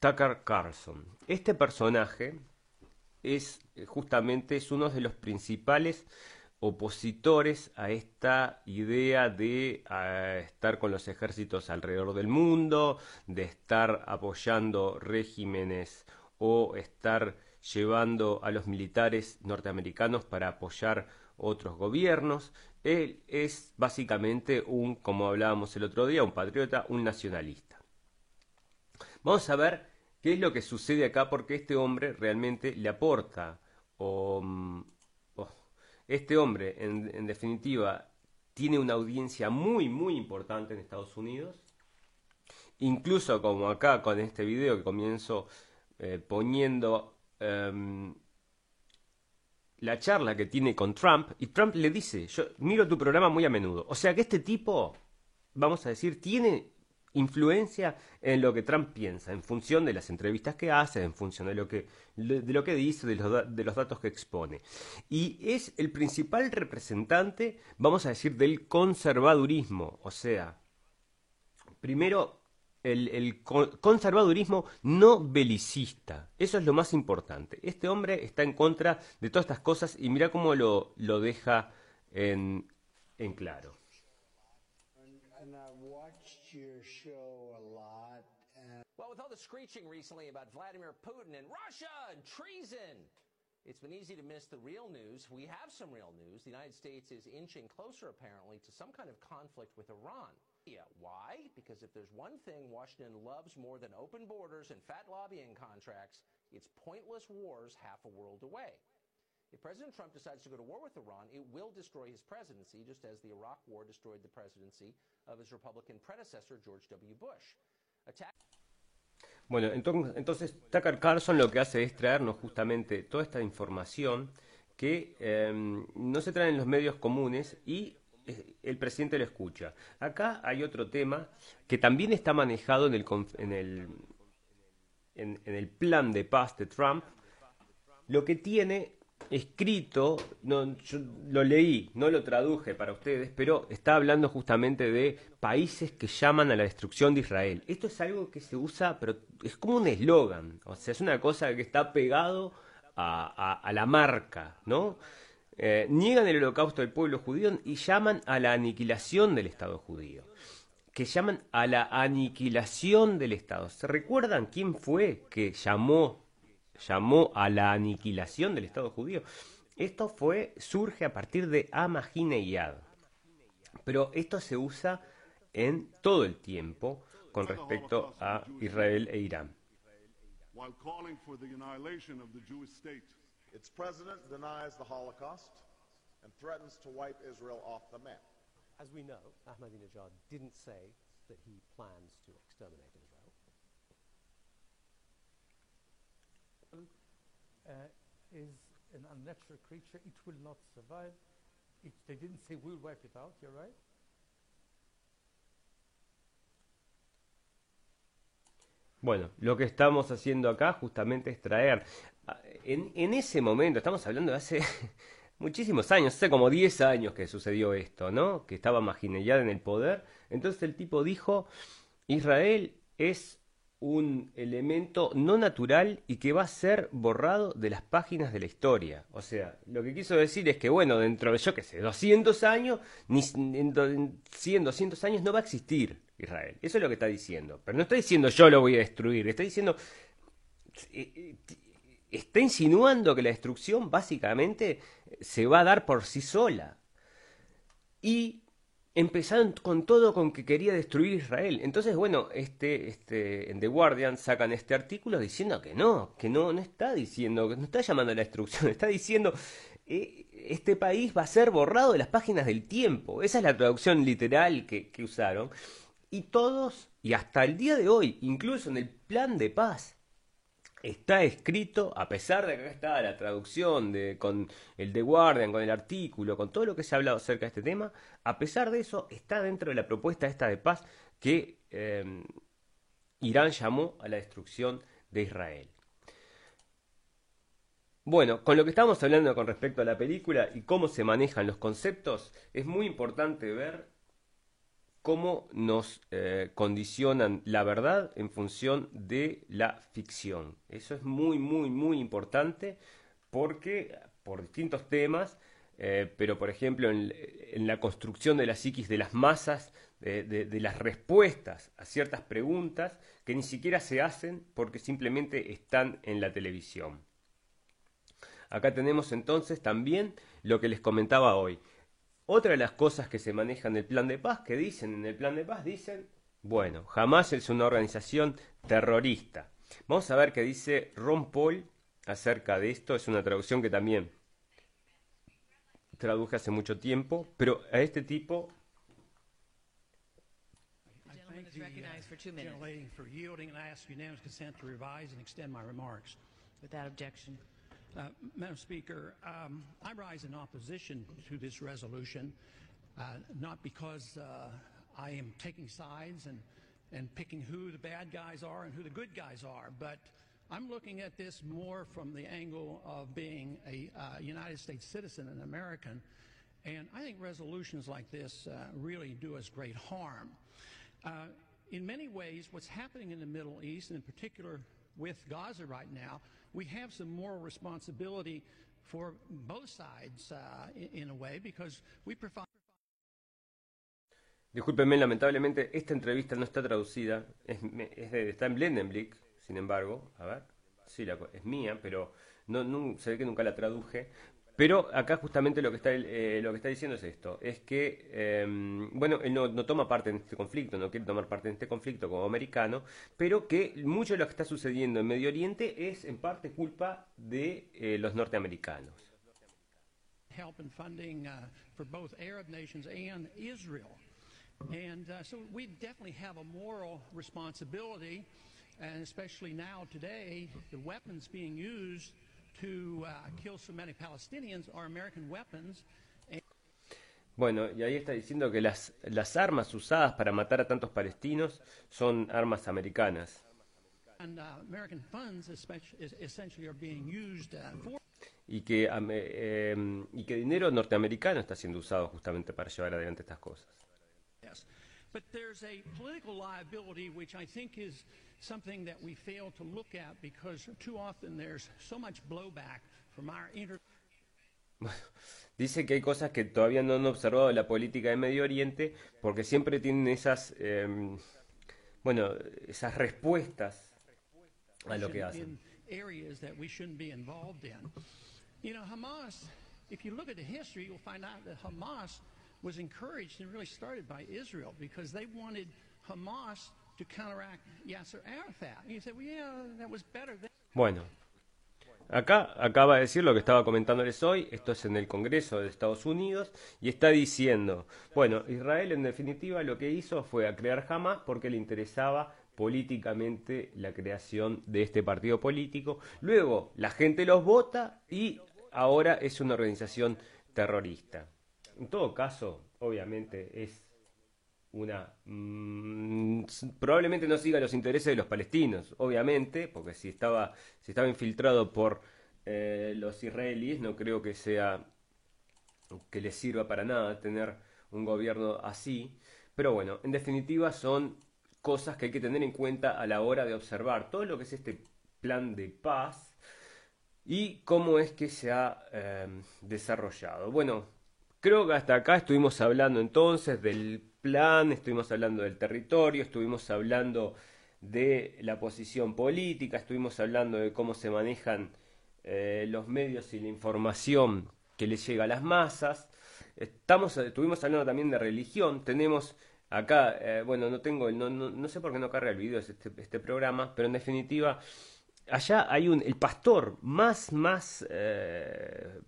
Tucker Carlson. Este personaje es eh, justamente es uno de los principales opositores a esta idea de eh, estar con los ejércitos alrededor del mundo, de estar apoyando regímenes o estar llevando a los militares norteamericanos para apoyar otros gobiernos. Él es básicamente un, como hablábamos el otro día, un patriota, un nacionalista. Vamos a ver qué es lo que sucede acá porque este hombre realmente le aporta o, mm, este hombre en, en definitiva tiene una audiencia muy muy importante en Estados Unidos incluso como acá con este video que comienzo eh, poniendo em, la charla que tiene con Trump y Trump le dice, yo miro tu programa muy a menudo. O sea que este tipo, vamos a decir, tiene influencia en lo que Trump piensa, en función de las entrevistas que hace, en función de lo que, de lo que dice, de los, de los datos que expone. Y es el principal representante, vamos a decir, del conservadurismo. O sea, primero, el, el co- conservadurismo no belicista. Eso es lo más importante. Este hombre está en contra de todas estas cosas y mira cómo lo, lo deja en, en claro. And, and I watched your show a lot. And Well, with all the screeching recently about Vladimir Putin and Russia and treason, it's been easy to miss the real news. We have some real news. The United States is inching closer, apparently, to some kind of conflict with Iran. Why? Because if there's one thing Washington loves more than open borders and fat lobbying contracts, it's pointless wars half a world away. If President Trump decides to go to war with Iran, it will destroy his presidency, just as the Iraq War destroyed the presidency of his Republican predecessor, George W. Bush. Attack Bueno, entonces, Tucker Carlson lo que hace es traernos justamente toda esta información que eh, no se trae en los medios comunes y el presidente lo escucha. Acá hay otro tema que también está manejado en el, en el, en, en el plan de paz de Trump, lo que tiene escrito, no, yo lo leí, no lo traduje para ustedes, pero está hablando justamente de países que llaman a la destrucción de Israel. Esto es algo que se usa, pero es como un eslogan, o sea, es una cosa que está pegado a- a la marca, ¿no? Eh, niegan el holocausto del pueblo judío y llaman a la aniquilación del Estado judío que llaman a la aniquilación del Estado. ¿Se recuerdan quién fue que llamó, llamó a la aniquilación del Estado judío? Esto fue, surge a partir de Amahineyad. Pero esto se usa en todo el tiempo con respecto a Israel e Irán. while calling for the annihilation of the Jewish state. Its president denies the Holocaust and threatens to wipe Israel off the map. As we know, Ahmadinejad didn't say that he plans to exterminate Israel. uh, is an unnatural creature, it will not survive. It, they didn't say we'll wipe it out, you're right? Bueno, lo que estamos haciendo acá justamente es traer, a- en, ese momento, estamos hablando de hace muchísimos años, hace como 10 años que sucedió esto, ¿no? Que estaba Maginellad en el poder. Entonces el tipo dijo, Israel es un elemento no natural y que va a ser borrado de las páginas de la historia. O sea, lo que quiso decir es que, bueno, dentro de, yo qué sé, 200 años, ni en 100, 200 años no va a existir Israel. Eso es lo que está diciendo. Pero no está diciendo yo lo voy a destruir, está diciendo eh, eh, está insinuando que la destrucción básicamente se va a dar por sí sola. Y empezaron con todo con que quería destruir Israel. Entonces, bueno, este, este, en The Guardian sacan este artículo diciendo que no, que no, no está diciendo, que no está llamando a la destrucción, está diciendo eh, este país va a ser borrado de las páginas del tiempo. Esa es la traducción literal que, que usaron. Y todos, y hasta el día de hoy, incluso en el plan de paz, está escrito, a pesar de que acá está la traducción con el The Guardian, con el artículo, con todo lo que se ha hablado acerca de este tema, a pesar de eso, está dentro de la propuesta esta de paz que eh, Irán llamó a la destrucción de Israel. Bueno, con lo que estamos hablando con respecto a la película y cómo se manejan los conceptos, es muy importante ver cómo nos eh, condicionan la verdad en función de la ficción. Eso es muy, muy, muy importante porque por distintos temas, eh, pero por ejemplo en, la construcción de la psiquis de las masas, de, las respuestas a ciertas preguntas que ni siquiera se hacen porque simplemente están en la televisión. Acá tenemos entonces también lo que les comentaba hoy. Otra de las cosas que se manejan en el plan de paz, que dicen en el plan de paz, dicen, bueno, jamás es una organización terrorista. Vamos a ver qué dice Ron Paul acerca de esto. Es una traducción que también traduje hace mucho tiempo, pero a este tipo... and and. Uh, Madam Speaker, um, I rise in opposition to this resolution, uh, not because uh, I am taking sides and, and picking who the bad guys are and who the good guys are, but I'm looking at this more from the angle of being a uh, United States citizen, an American, and I think resolutions like this uh, really do us great harm. Uh, in many ways, what's happening in the Middle East, and in particular with Gaza right now, we have some moral responsibility for both sides uh, in, a way because we lamentablemente esta entrevista no está traducida, es, es está en Blendenblick, sin embargo, a ver, sí, la, es mía, pero no, se ve que nunca la traduje. Pero acá justamente lo que está, eh, lo que está diciendo es esto, es que, eh, bueno, él no, no, toma parte en este conflicto, no quiere tomar parte en este conflicto como americano, pero que mucho de lo que está sucediendo en Medio Oriente es en parte culpa de eh, los norteamericanos. Uh. And uh, so we definitely have a moral responsibility, and especially now today, the weapons being used to uh, kill so many Palestinians are American weapons. Bueno, y ahí está diciendo que las, las armas usadas para matar a tantos palestinos son armas americanas. Uh, for y que, eh, y que dinero norteamericano está siendo usado justamente para llevar adelante estas cosas. But there's a political liability which I think is something that we fail to look at because too often there's so much blowback from our inter Dice que hay cosas que todavía no han observado de la política de Medio Oriente porque siempre tienen esas, eh, bueno, esas respuestas a lo que hacen. areas that we shouldn't be involved in. You know, Hamas, if you look at the history, you'll find out that Hamas was encouraged and really started by Israel because they wanted Hamas to counteract Yasser Arafat. Say, well, yeah, that was better. Bueno, acá acaba de decir lo que estaba comentándoles hoy. Esto es en el Congreso de Estados Unidos y está diciendo, bueno, Israel en definitiva lo que hizo fue a crear Hamas porque le interesaba políticamente la creación de este partido político. Luego la gente los vota y ahora es una organización terrorista. En todo caso, obviamente es una mm, probablemente no siga los intereses de los palestinos, obviamente, porque si estaba si estaba infiltrado por eh, los israelíes, no creo que sea que les sirva para nada tener un gobierno así. Pero bueno, en definitiva son cosas que hay que tener en cuenta a la hora de observar todo lo que es este plan de paz y cómo es que se ha em, desarrollado. Bueno, creo que hasta acá estuvimos hablando entonces del plan, estuvimos hablando del territorio, estuvimos hablando de la posición política, estuvimos hablando de cómo se manejan eh, los medios y la información que les llega a las masas. Estamos, estuvimos hablando también de religión. Tenemos acá, eh, bueno, no tengo, no, no, sé por qué no carga el video este, este programa, pero en definitiva, allá hay un, el pastor más, más eh,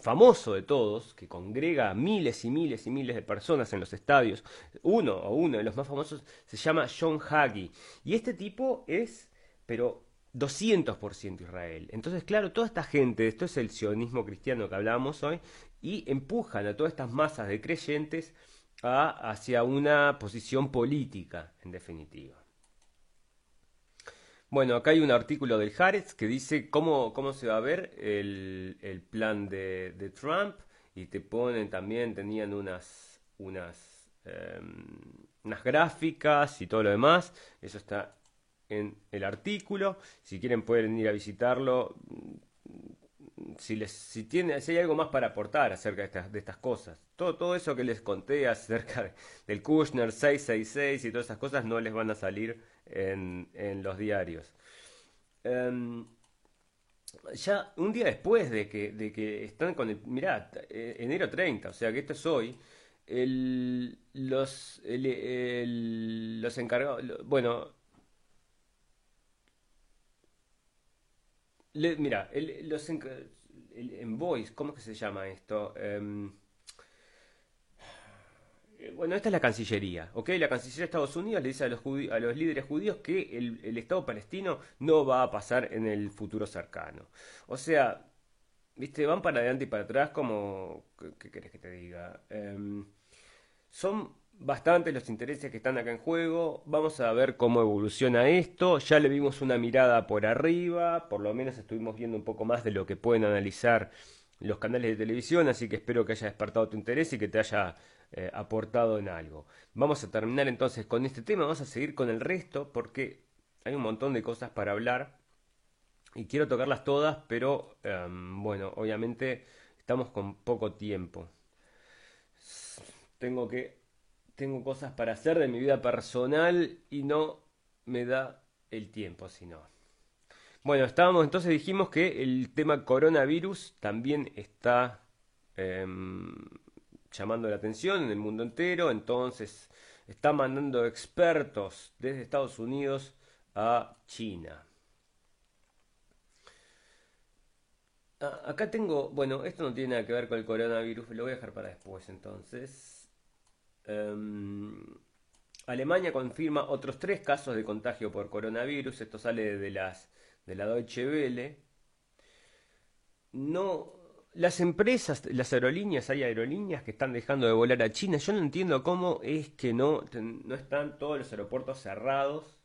famoso de todos, que congrega miles y miles y miles de personas en los estadios. Uno o uno de los más famosos se llama John Hagee. Y este tipo es, pero 200% Israel. Entonces, claro, toda esta gente, esto es el sionismo cristiano que hablábamos hoy, y empujan a todas estas masas de creyentes a, hacia una posición política, en definitiva. Bueno, acá hay un artículo del Haaretz que dice cómo, cómo se va a ver el, el plan de, de, Trump y te ponen también, tenían unas, unas, em, unas gráficas y todo lo demás. Eso está en el artículo. Si quieren pueden ir a visitarlo. Si, les, si, tiene, si hay algo más para aportar acerca de estas, de estas cosas. Todo, todo eso que les conté acerca del Kushner 666 y todas esas cosas no les van a salir en, en los diarios. Em, ya un día después de que, de que están con el... Mirá, eh, enero 30, o sea que esto es hoy. El, los, los encargados... Bueno, mira, el, los el envoys, ¿cómo es que se llama esto? Eh, bueno, esta es la Cancillería, ¿ok? La Cancillería de Estados Unidos le dice a los, a los líderes judíos que el, Estado palestino no va a pasar en el futuro cercano. O sea, ¿viste? Van para adelante y para atrás como... ¿Qué, querés que te diga? Em, son bastantes los intereses que están acá en juego. Vamos a ver cómo evoluciona esto. Ya le vimos una mirada por arriba, por lo menos estuvimos viendo un poco más de lo que pueden analizar los canales de televisión, así que espero que haya despertado tu interés y que te haya eh, aportado en algo. Vamos a terminar entonces con este tema, vamos a seguir con el resto porque hay un montón de cosas para hablar y quiero tocarlas todas, pero em, bueno, obviamente estamos con poco tiempo. Tengo que tengo cosas para hacer de mi vida personal y no me da el tiempo, si no. Bueno, estábamos, entonces dijimos que el tema coronavirus también está em, llamando la atención en el mundo entero, entonces está mandando expertos desde Estados Unidos a China. Ah, acá tengo, bueno, esto no tiene nada que ver con el coronavirus, lo voy a dejar para después entonces. Em, Alemania confirma otros tres casos de contagio por coronavirus. Esto sale de las de la Deutsche Welle. No, las empresas, las aerolíneas, hay aerolíneas que están dejando de volar a China. Yo no entiendo cómo es que no, no están todos los aeropuertos cerrados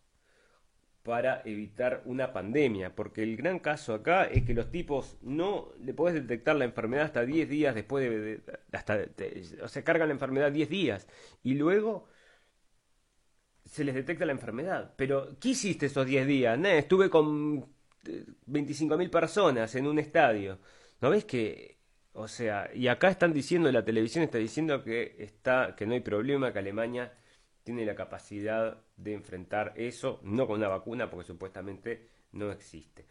para evitar una pandemia, porque el gran caso acá es que los tipos no le podés detectar la enfermedad hasta 10 días después de, hasta o sea, cargan la enfermedad 10 días y luego se les detecta la enfermedad. Pero ¿qué hiciste esos 10 días? estuve con 25.000 personas en un estadio. ¿No ves que o sea, y acá están diciendo la televisión está diciendo que está que no hay problema que Alemania tiene la capacidad de enfrentar eso, no con una vacuna, porque supuestamente no existe.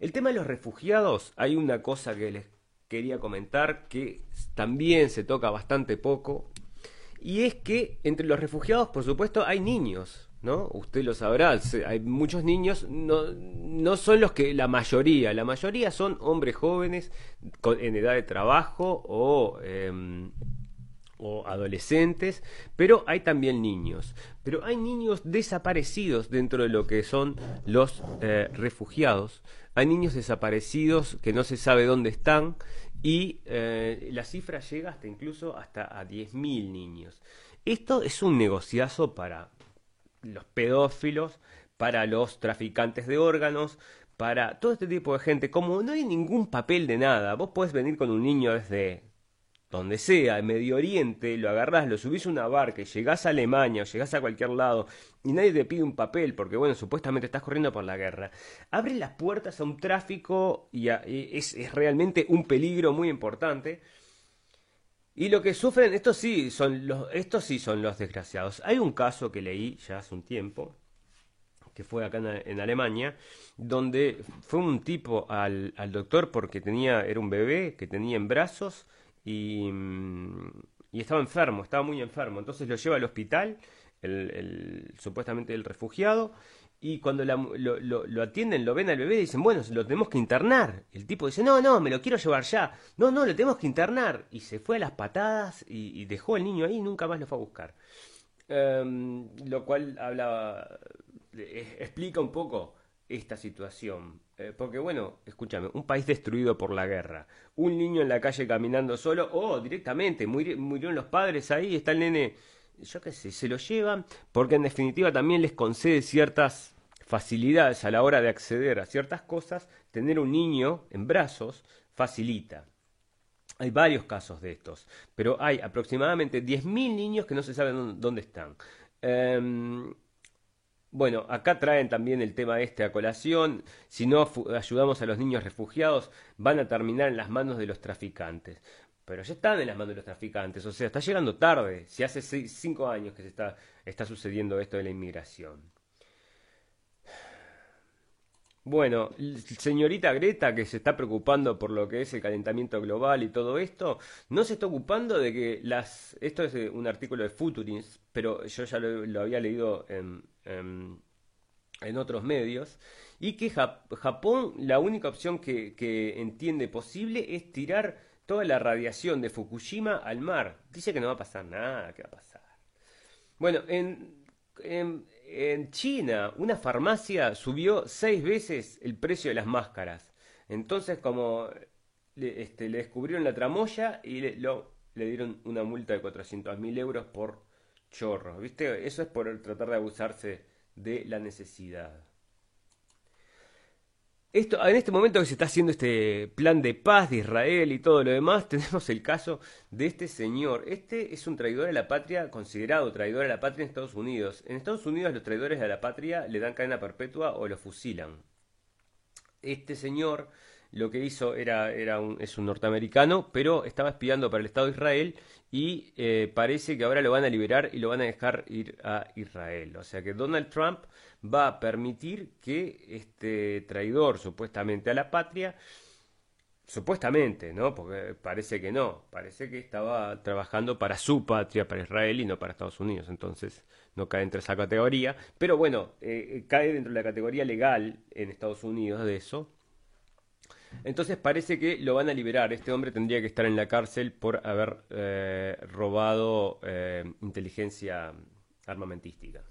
El tema de los refugiados, hay una cosa que les quería comentar que también se toca bastante poco, y es que entre los refugiados, por supuesto, hay niños, ¿no? Usted lo sabrá, hay muchos niños, no, no son los que la mayoría, la mayoría son hombres jóvenes en edad de trabajo o... Em, o adolescentes, pero hay también niños. Pero hay niños desaparecidos dentro de lo que son los eh, refugiados. Hay niños desaparecidos que no se sabe dónde están y eh, la cifra llega hasta incluso hasta a 10.000 niños. Esto es un negociazo para los pedófilos, para los traficantes de órganos, para todo este tipo de gente. Como no hay ningún papel de nada, vos podés venir con un niño desde donde sea, en Medio Oriente, lo agarrás, lo subís a una barca y llegás a Alemania o llegás a cualquier lado y nadie te pide un papel porque, bueno, supuestamente estás corriendo por la guerra, abre las puertas a un tráfico y, es, es, realmente un peligro muy importante. Y lo que sufren, estos sí, son los, estos sí son los desgraciados. Hay un caso que leí ya hace un tiempo, que fue acá en, Alemania, donde fue un tipo al, al doctor porque tenía, era un bebé que tenía en brazos, Mm, y, estaba enfermo, estaba muy enfermo. Entonces lo lleva al hospital, el, supuestamente el refugiado, y cuando lo, atienden, lo ven al bebé y dicen, bueno, lo tenemos que internar. El tipo dice, no, no, me lo quiero llevar ya. No, no, lo tenemos que internar. Y se fue a las patadas y, dejó al niño ahí y nunca más lo fue a buscar. Em, lo cual eh, explica un poco esta situación. Eh, porque bueno, escúchame, un país destruido por la guerra, un niño en la calle caminando solo, o directamente, murieron los padres ahí, está el nene, yo qué sé, se lo llevan, porque en definitiva también les concede ciertas facilidades a la hora de acceder a ciertas cosas, tener un niño en brazos facilita. Hay varios casos de estos, pero hay aproximadamente 10.000 niños que no se saben dónde están. Em, bueno, acá traen también el tema este a colación. Si no ayudamos a los niños refugiados, van a terminar en las manos de los traficantes. Pero ya están en las manos de los traficantes, o sea, está llegando tarde. Si hace cinco años que se está, está sucediendo esto de la inmigración. Bueno, señorita Greta, que se está preocupando por lo que es el calentamiento global y todo esto, no se está ocupando de que las... Esto es un artículo de Futurins, pero yo ya lo, había leído en, en, otros medios, y que Japón la única opción que, que entiende posible es tirar toda la radiación de Fukushima al mar. Dice que no va a pasar nada, ¿qué va a pasar? Bueno, en, en China, una farmacia subió seis veces el precio de las máscaras. Entonces, como le, este, descubrieron la tramoya y le, le dieron una multa de 400 mil euros por chorro. ¿Viste? Eso es por tratar de abusarse de la necesidad. Esto, en este momento que se está haciendo este plan de paz de Israel y todo lo demás, tenemos el caso de este señor. Este es un traidor a la patria, considerado traidor a la patria en Estados Unidos. En Estados Unidos los traidores a la patria le dan cadena perpetua o lo fusilan. Este señor lo que hizo era, era un, es un norteamericano, pero estaba espiando para el Estado de Israel y eh, parece que ahora lo van a liberar y lo van a dejar ir a Israel. O sea que Donald Trump va a permitir que este traidor supuestamente a la patria, supuestamente, ¿no? Porque parece que no, parece que estaba trabajando para su patria, para Israel y no para Estados Unidos, entonces no cae entre esa categoría, pero bueno, eh, cae dentro de la categoría legal en Estados Unidos de eso. Entonces parece que lo van a liberar. Este hombre tendría que estar en la cárcel por haber eh, robado eh, inteligencia armamentística.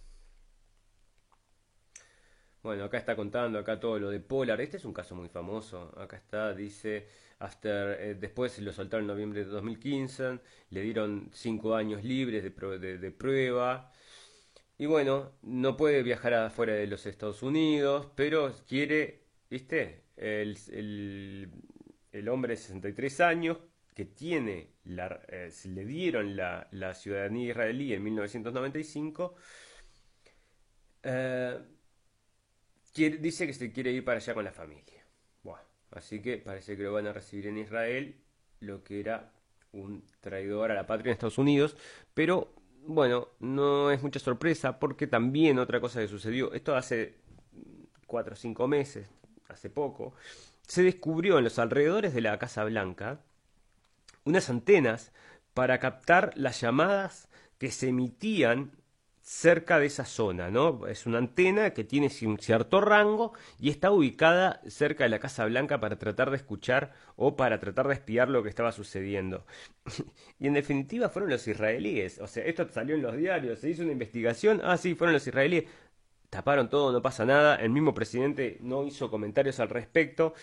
Bueno, acá está contando acá todo lo de Polar. Este es un caso muy famoso. Acá está, dice, eh, después lo soltaron en noviembre de 2015, le dieron cinco años libres de, de, prueba. Y bueno, no puede viajar afuera de los Estados Unidos, pero quiere, ¿viste? El, el, hombre de 63 años que tiene, la, eh, le dieron la, ciudadanía israelí en 1995, eh, dice que se quiere ir para allá con la familia. Bueno, así que parece que lo van a recibir en Israel, lo que era un traidor a la patria en Estados Unidos, pero bueno, no es mucha sorpresa porque también otra cosa que sucedió, esto hace cuatro o cinco meses, hace poco, se descubrió en los alrededores de la Casa Blanca unas antenas para captar las llamadas que se emitían cerca de esa zona, ¿no? Es una antena que tiene un cierto rango y está ubicada cerca de la Casa Blanca para tratar de escuchar o para tratar de espiar lo que estaba sucediendo. y en definitiva fueron los israelíes, o sea, esto salió en los diarios, se hizo una investigación, ah, sí, fueron los israelíes, taparon todo, no pasa nada, el mismo presidente no hizo comentarios al respecto.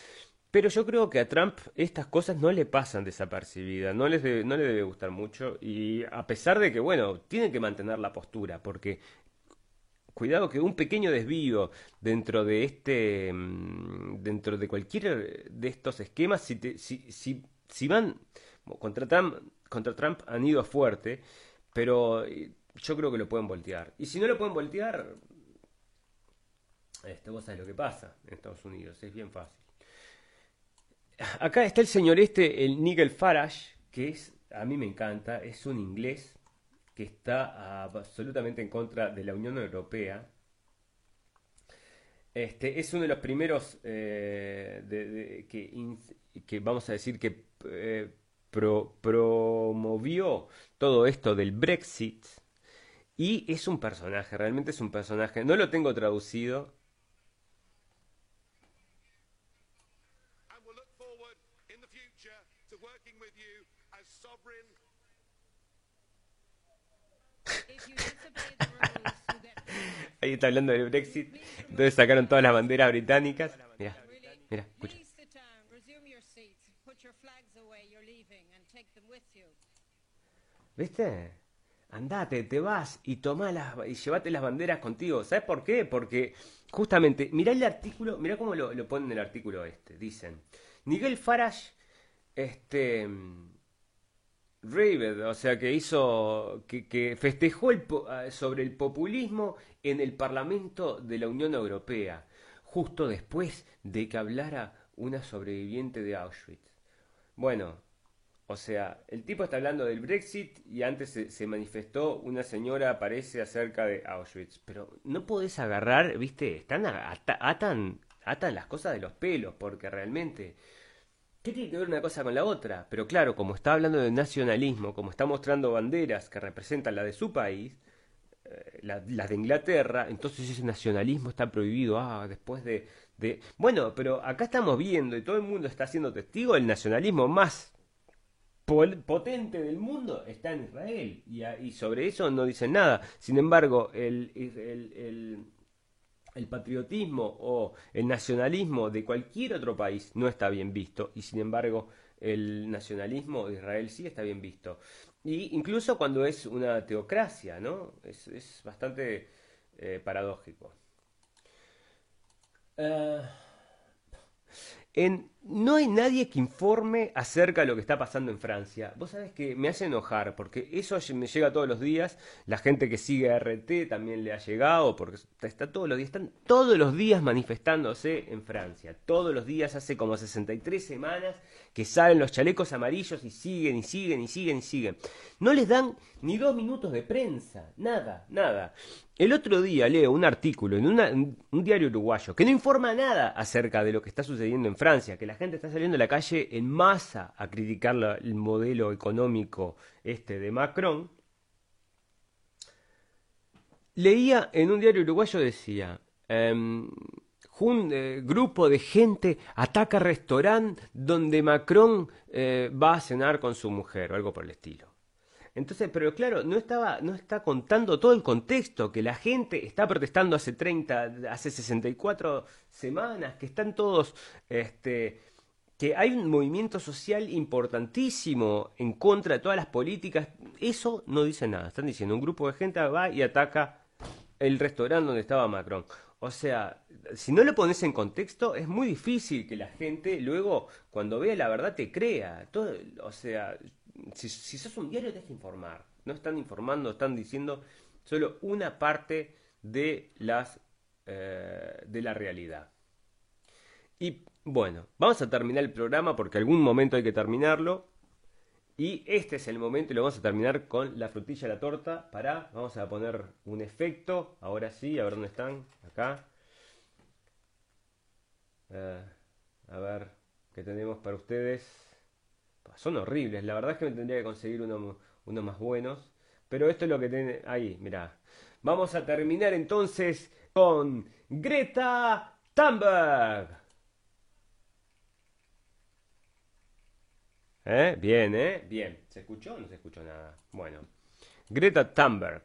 Pero yo creo que a Trump estas cosas no le pasan desapercibidas, no, les no le debe gustar mucho y a pesar de que, bueno, tienen que mantener la postura, porque cuidado que un pequeño desvío dentro de este, mm, dentro de cualquier de estos esquemas, si, te- si, si, si van contra Trump, contra Trump han ido fuerte, pero eh, yo creo que lo pueden voltear. Y si no lo pueden voltear, este, vos sabés lo que pasa en Estados Unidos, es bien fácil. Acá está el señor este, el Nigel Farage, que es, a mí me encanta, es un inglés que está absolutamente en contra de la Unión Europea. Este, es uno de los primeros eh, que, que vamos a decir que eh, pro- promovió todo esto del Brexit. Y es un personaje, realmente es un personaje. No lo tengo traducido. Ahí está hablando del Brexit. Entonces sacaron todas las banderas británicas. Mira, mira, escucha. ¿Viste? Andate, te vas y toma las y llevate las banderas contigo. ¿Sabes por qué? Porque justamente, mirá el artículo, mirá cómo lo, lo ponen en el artículo este. Dicen, Nigel Farage, este, Raved, o sea, que hizo, que, que festejó el ah, sobre el populismo en el Parlamento de la Unión Europea, justo después de que hablara una sobreviviente de Auschwitz. Bueno, o sea, el tipo está hablando del Brexit y antes se, se manifestó una señora, aparece acerca de Auschwitz. Pero no podés agarrar, viste, están atan, atan las cosas de los pelos, porque realmente, ¿qué tiene que ver una cosa con la otra? Pero claro, como está hablando de nacionalismo, como está mostrando banderas que representan la de su país, eh, la- las de Inglaterra, entonces ese nacionalismo está prohibido. Ah, después de, de... Bueno, pero acá estamos viendo y todo el mundo está siendo testigo del nacionalismo más potente del mundo está en Israel y, y sobre eso no dicen nada. Sin embargo, el, el, el- el patriotismo o el nacionalismo de cualquier otro país no está bien visto y sin embargo el nacionalismo de Israel sí está bien visto. Y incluso cuando es una teocracia, ¿no? Es, es bastante eh, paradójico. Eh, en- no hay nadie que informe acerca de lo que está pasando en Francia. Vos sabés que me hace enojar, porque eso me llega todos los días. La gente que sigue a RT también le ha llegado, porque está, todos los días, están todos los días manifestándose en Francia. Todos los días, hace como 63 semanas, que salen los chalecos amarillos y siguen y siguen y siguen y siguen. No les dan ni dos minutos de prensa, nada, nada. El otro día leo un artículo en una- un diario uruguayo que no informa nada acerca de lo que está sucediendo en Francia, que gente está saliendo a la calle en masa a criticar la- el modelo económico este de Macron. Leía en un diario uruguayo decía, em, jun- eh, grupo de gente ataca restaurante donde Macron eh, va a cenar con su mujer o algo por el estilo. Entonces, pero claro, no estaba, no está contando todo el contexto, que la gente está protestando hace 30, hace 64 semanas, que están todos, este, que hay un movimiento social importantísimo en contra de todas las políticas. Eso no dice nada. Están diciendo, un grupo de gente va y ataca el restaurante donde estaba Macron. O sea, si no lo pones en contexto, es muy difícil que la gente luego, cuando vea la verdad, te crea. Todo, o sea, si, sos un diario, tenés que informar. No están informando, están diciendo solo una parte de las eh, de la realidad. Y bueno, vamos a terminar el programa porque algún momento hay que terminarlo. Y este es el momento y lo vamos a terminar con la frutilla de la torta. Para, vamos a poner un efecto. Ahora sí, a ver dónde están. Acá. Eh, a ver, ¿qué tenemos para ustedes? Son horribles, la verdad es que me tendría que conseguir uno más buenos. Pero esto es lo que tiene. Ahí, mirá. Vamos a terminar entonces con Greta Thunberg. ¿Eh? Bien, ¿eh? Bien. ¿Se escuchó o no se escuchó nada? Bueno. Greta Thunberg.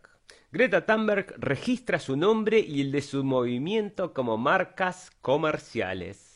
Greta Thunberg registra su nombre y el de su movimiento como marcas comerciales.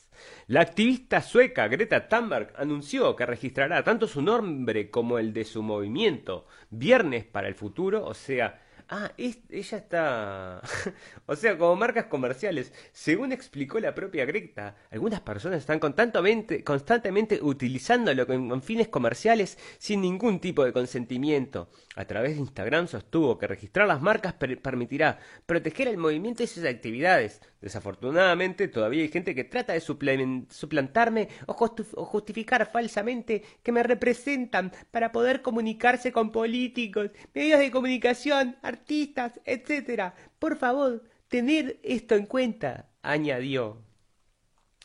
La activista sueca Greta Thunberg anunció que registrará tanto su nombre como el de su movimiento Viernes para el Futuro, o sea, Ah, ella está... o sea, como marcas comerciales. Según explicó la propia Greta, algunas personas están constantemente, constantemente utilizándolo con, fines comerciales sin ningún tipo de consentimiento. A través de Instagram sostuvo que registrar las marcas per- permitirá proteger el movimiento y sus actividades. Desafortunadamente, todavía hay gente que trata de suplantarme o, justificar falsamente que me representan para poder comunicarse con políticos, medios de comunicación, artistas, etcétera. Por favor, tener esto en cuenta, añadió.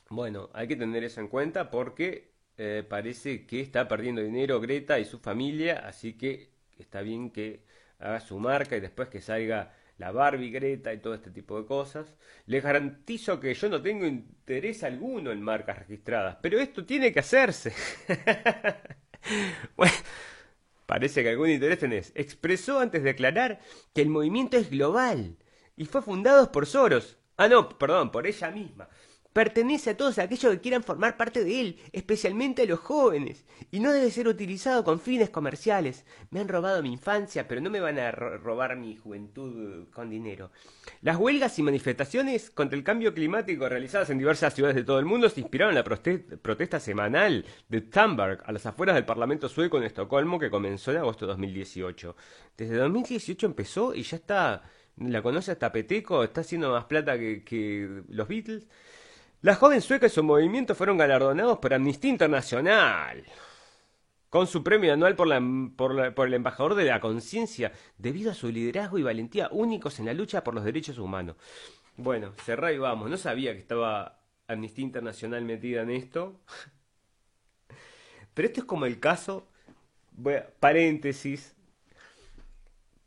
Bueno, hay que tener eso en cuenta porque eh, parece que está perdiendo dinero Greta y su familia, así que está bien que haga su marca y después que salga la Barbie Greta y todo este tipo de cosas. Les garantizo que yo no tengo interés alguno en marcas registradas, pero esto tiene que hacerse. Bueno, parece que algún interés tenés. Expresó antes de aclarar que el movimiento es global y fue fundado por Soros. Ah, no, perdón, por ella misma. Pertenece a todos aquellos que quieran formar parte de él, especialmente a los jóvenes, y no debe ser utilizado con fines comerciales. Me han robado mi infancia, pero no me van a ro- robar mi juventud eh, con dinero. Las huelgas y manifestaciones contra el cambio climático realizadas en diversas ciudades de todo el mundo se inspiraron en la protesta semanal de Thunberg a las afueras del Parlamento sueco en Estocolmo que comenzó en agosto de 2018. Desde 2018 empezó y ya está, la conoce hasta Peteco, está haciendo más plata que los Beatles. La joven sueca y su movimiento fueron galardonados por Amnistía Internacional con su premio anual por, el embajador de la conciencia, debido a su liderazgo y valentía únicos en la lucha por los derechos humanos. Bueno, cerrá y vamos. No sabía que estaba Amnistía Internacional metida en esto. Pero esto es como el caso, paréntesis.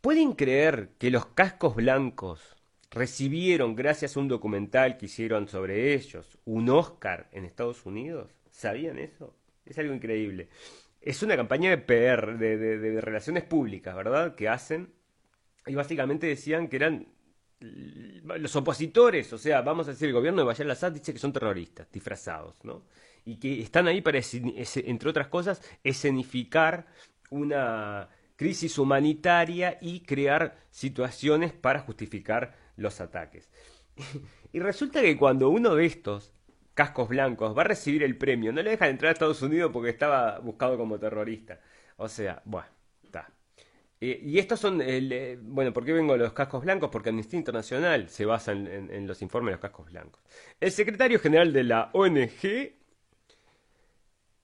¿Pueden creer que los cascos blancos recibieron, gracias a un documental que hicieron sobre ellos, un Oscar en Estados Unidos? ¿Sabían eso? Es algo increíble. Es una campaña de PR, de, relaciones públicas, ¿verdad? Que hacen. Y básicamente decían que eran los opositores, o sea, vamos a decir, el gobierno de Bashar al-Assad dice que son terroristas, disfrazados, ¿no? Y que están ahí para, entre otras cosas, escenificar una crisis humanitaria y crear situaciones para justificar los ataques. Y resulta que cuando uno de estos cascos blancos va a recibir el premio, no le dejan entrar a Estados Unidos porque estaba buscado como terrorista. O sea, bueno, está. Eh, y estos son, eh, bueno, ¿por qué vengo a los cascos blancos? Porque Amnistía Internacional se basa en los informes de los cascos blancos. El secretario general de la ONG,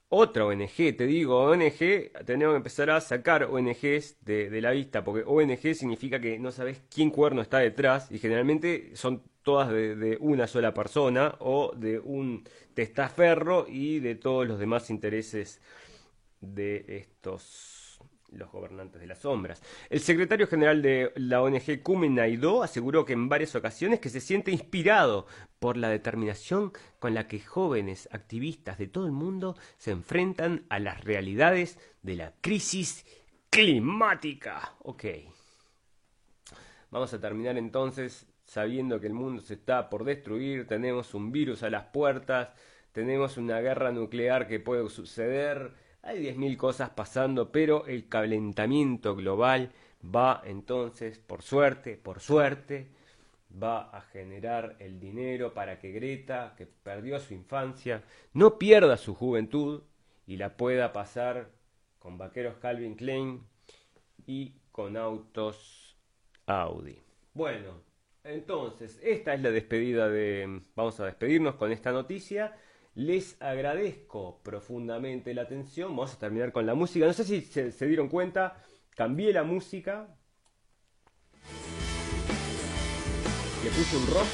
otra ONG, te digo, ONG, tenemos que empezar a sacar ONGs de, la vista, porque ONG significa que no sabes quién cuerno está detrás, y generalmente son todas de una sola persona, o de un testaferro y de todos los demás intereses de estos los gobernantes de las sombras. El secretario general de la ONG Kumen Naidoo aseguró que en varias ocasiones que se siente inspirado por la determinación con la que jóvenes activistas de todo el mundo se enfrentan a las realidades de la crisis climática. Ok. Vamos a terminar entonces sabiendo que el mundo se está por destruir, tenemos un virus a las puertas, tenemos una guerra nuclear que puede suceder, hay 10.000 cosas pasando, pero el calentamiento global va entonces, por suerte, por suerte, va a generar el dinero para que Greta, que perdió su infancia, no pierda su juventud y la pueda pasar con vaqueros Calvin Klein y con autos Audi. Bueno, entonces, esta es la despedida de... Vamos a despedirnos con esta noticia. Les agradezco profundamente la atención. Vamos a terminar con la música. No sé si se, dieron cuenta, cambié la música. Le puse un rock.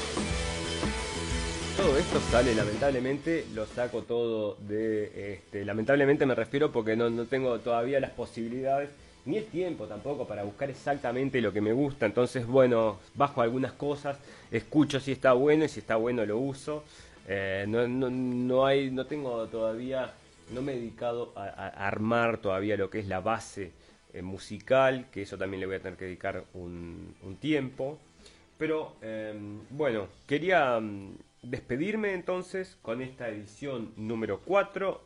Todo esto sale, lamentablemente, lo saco todo de... Este, lamentablemente me refiero porque no, no tengo todavía las posibilidades ni el tiempo tampoco para buscar exactamente lo que me gusta. Entonces, bueno, bajo algunas cosas, escucho si está bueno y si está bueno lo uso. Eh, no, no, no hay, no tengo todavía, no me he dedicado a, armar todavía lo que es la base eh, musical, que eso también le voy a tener que dedicar un, tiempo. Pero eh, bueno, quería mm, despedirme entonces con esta edición número 4,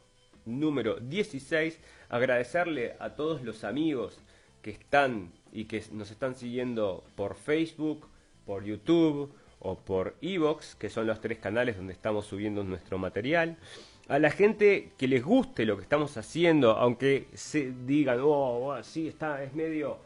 número 16. Agradecerle a todos los amigos que están y que nos están siguiendo por Facebook, por YouTube o por Evox, que son los tres canales donde estamos subiendo nuestro material. A la gente que les guste lo que estamos haciendo, aunque se digan, oh, oh sí, está, es medio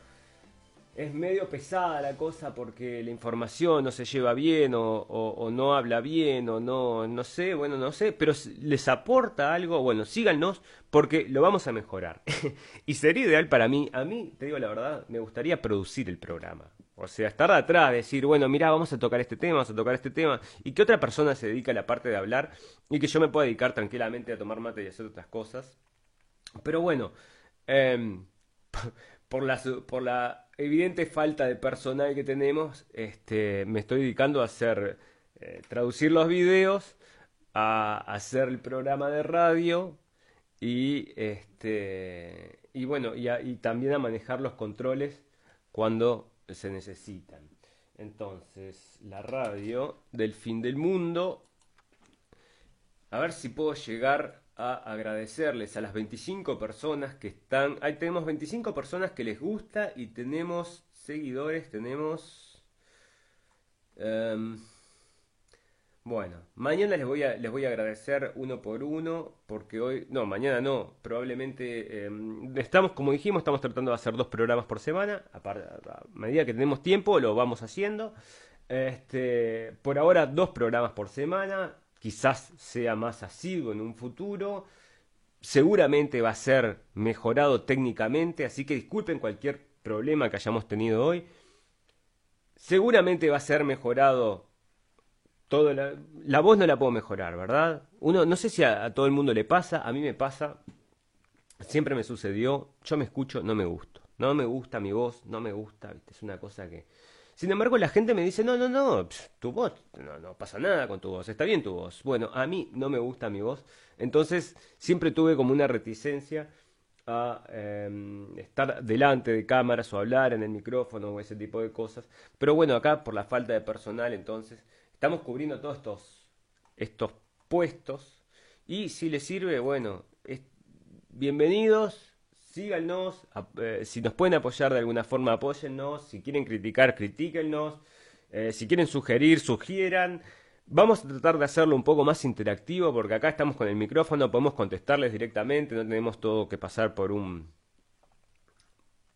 es medio pesada la cosa porque la información no se lleva bien o, no habla bien o no, no sé, bueno, no sé, pero les aporta algo, bueno, síganos porque lo vamos a mejorar. y sería ideal para mí, a mí, te digo la verdad, me gustaría producir el programa. O sea, estar atrás, decir, bueno, mira, vamos a tocar este tema, vamos a tocar este tema, y que otra persona se dedique a la parte de hablar y que yo me pueda dedicar tranquilamente a tomar mate y hacer otras cosas. Pero bueno, em, por, la, por la evidente falta de personal que tenemos, este, me estoy dedicando a hacer, eh, traducir los videos, a, hacer el programa de radio y, este, y bueno, y también a manejar los controles cuando se necesitan. Entonces, la radio del fin del mundo, a ver si puedo llegar a agradecerles a las 25 personas que están. Ahí tenemos 25 personas que les gusta y tenemos seguidores, tenemos. Em, bueno, mañana les voy, a, les voy a agradecer uno por uno, porque hoy, no, mañana no, probablemente em, estamos, como dijimos, estamos tratando de hacer dos programas por semana, a, a, medida que tenemos tiempo lo vamos haciendo. Este, por ahora dos programas por semana, quizás sea más asiduo en un futuro, seguramente va a ser mejorado técnicamente, así que disculpen cualquier problema que hayamos tenido hoy. Seguramente va a ser mejorado la, voz no la puedo mejorar, ¿verdad? Uno no sé si a, todo el mundo le pasa, a mí me pasa, siempre me sucedió, yo me escucho, no me gusto. No me gusta mi voz, no me gusta, es una cosa que sin embargo, la gente me dice, no, no, no, tu voz, no, no pasa nada con tu voz, está bien tu voz. Bueno, a mí no me gusta mi voz, entonces siempre tuve como una reticencia a em, estar delante de cámaras o hablar en el micrófono o ese tipo de cosas. Pero bueno, acá por la falta de personal, entonces estamos cubriendo todos estos, estos puestos y si les sirve, bueno, bienvenidos, síganos, eh, si nos pueden apoyar de alguna forma, apóyennos, si quieren criticar, critíquennos, eh, si quieren sugerir, sugieran. Vamos a tratar de hacerlo un poco más interactivo porque acá estamos con el micrófono, podemos contestarles directamente, no tenemos todo que pasar por un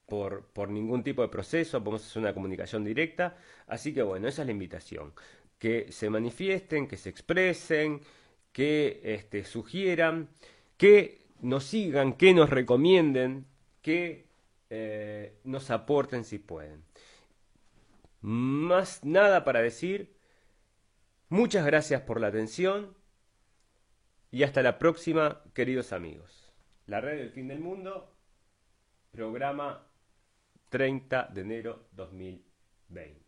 por, por ningún tipo de proceso, podemos hacer una comunicación directa. Así que bueno, esa es la invitación. Que se manifiesten, que se expresen, que este, sugieran, que nos sigan, que nos recomienden, que eh, nos aporten si pueden. Más nada para decir. Muchas gracias por la atención y hasta la próxima, queridos amigos. La red del fin del mundo, programa 30 de enero 2020.